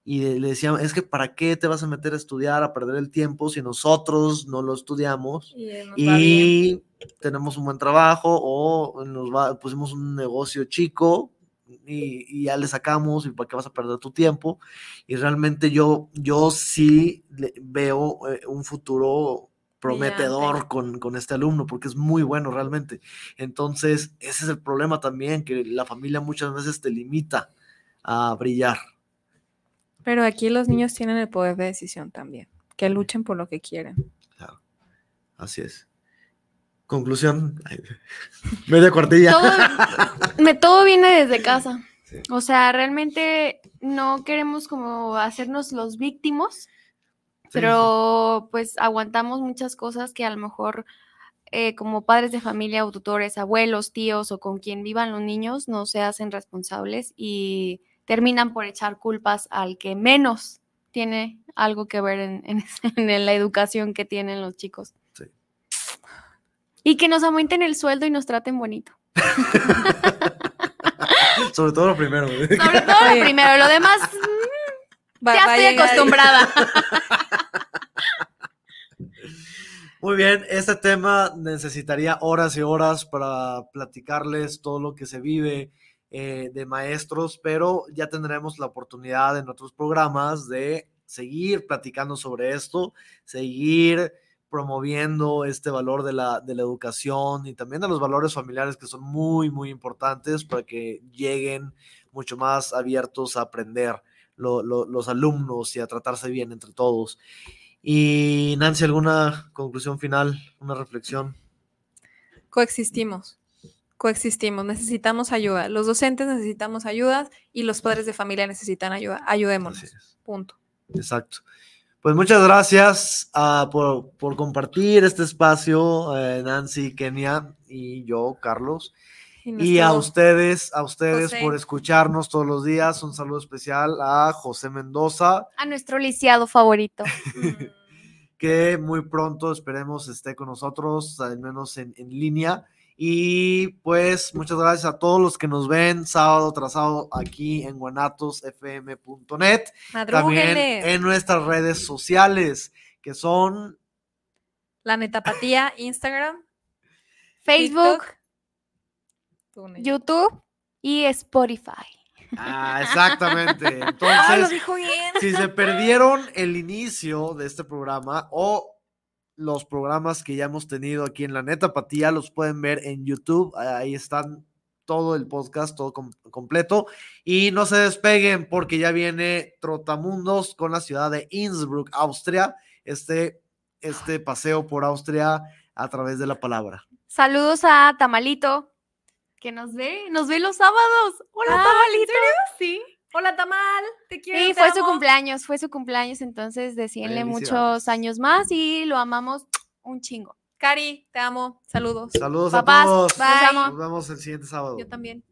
Speaker 1: Y le decían, es que ¿para qué te vas a meter a estudiar, a perder el tiempo si nosotros no lo estudiamos y, y tenemos un buen trabajo o nos va, pusimos un negocio chico y, y, ya le sacamos y para qué vas a perder tu tiempo. Y realmente yo yo sí veo eh, un futuro prometedor con, con, este alumno porque es muy bueno realmente. Entonces ese es el problema también que la familia muchas veces te limita a brillar.
Speaker 2: Pero aquí los niños tienen el poder de decisión también que luchen por lo que quieren.
Speaker 1: Claro. así es Conclusión, media cuartilla.
Speaker 3: Todo, me, todo viene desde casa. Sí. O sea, realmente no queremos como hacernos los víctimos, sí, pero sí. pues aguantamos muchas cosas que a lo mejor eh, como padres de familia o tutores, abuelos, tíos o con quien vivan los niños no se hacen responsables y terminan por echar culpas al que menos tiene algo que ver en, en, en la educación que tienen los chicos. Y que nos aumenten el sueldo y nos traten bonito.
Speaker 1: Sobre todo lo primero.
Speaker 3: Sobre todo lo primero. Lo demás, va, ya estoy acostumbrada.
Speaker 1: Muy bien, este tema necesitaría horas y horas para platicarles todo lo que se vive eh, de maestros, pero ya tendremos la oportunidad en otros programas de seguir platicando sobre esto, seguir promoviendo este valor de la, de la educación y también de los valores familiares que son muy, muy importantes para que lleguen mucho más abiertos a aprender lo- lo- los alumnos y a tratarse bien entre todos. Y Nancy, ¿alguna conclusión final, una reflexión?
Speaker 2: Coexistimos. Coexistimos. Necesitamos ayuda. Los docentes necesitamos ayuda y los padres de familia necesitan ayuda. Ayudémonos. Punto.
Speaker 1: Exacto. Pues muchas gracias ah, por, por compartir este espacio, eh, Nancy, Kenia y yo, Carlos. Y a ustedes, a ustedes
Speaker 2: José.
Speaker 1: por escucharnos todos los días. Un saludo especial a José Mendoza,
Speaker 3: A nuestro lisiado favorito.
Speaker 1: Que muy pronto esperemos esté con nosotros, al menos en, en línea. Y pues muchas gracias a todos los que nos ven sábado tras sábado aquí en guanatosfm.net. También en nuestras redes sociales, que son
Speaker 2: La netapatía, Instagram,
Speaker 3: Facebook,
Speaker 2: TikTok.
Speaker 3: YouTube y Spotify.
Speaker 1: Ah, exactamente.
Speaker 2: Ah, lo
Speaker 1: Entonces,
Speaker 2: dijo bien.
Speaker 1: si se perdieron el inicio de este programa o los programas que ya hemos tenido aquí en la neta Patía, los pueden ver en YouTube. Ahí están todo el podcast, todo com- completo. Y no se despeguen porque ya viene Trotamundos con la ciudad de Innsbruck, Austria. Este, este paseo por Austria a través de la palabra.
Speaker 3: Saludos a Tamalito, que nos ve, nos ve los sábados. Hola,
Speaker 2: Ah, ¿en
Speaker 3: Tamalito.
Speaker 2: serio?
Speaker 3: Sí.
Speaker 2: Hola, Tamal. Te quiero.
Speaker 3: Sí,
Speaker 2: te
Speaker 3: fue su cumpleaños, fue su cumpleaños, entonces decíanle muchos años más y lo amamos un chingo.
Speaker 2: Cari, te amo. Saludos.
Speaker 1: Saludos
Speaker 3: Papás,
Speaker 1: a todos.
Speaker 3: bye. Los amo.
Speaker 1: Nos vemos el siguiente sábado.
Speaker 2: Yo también.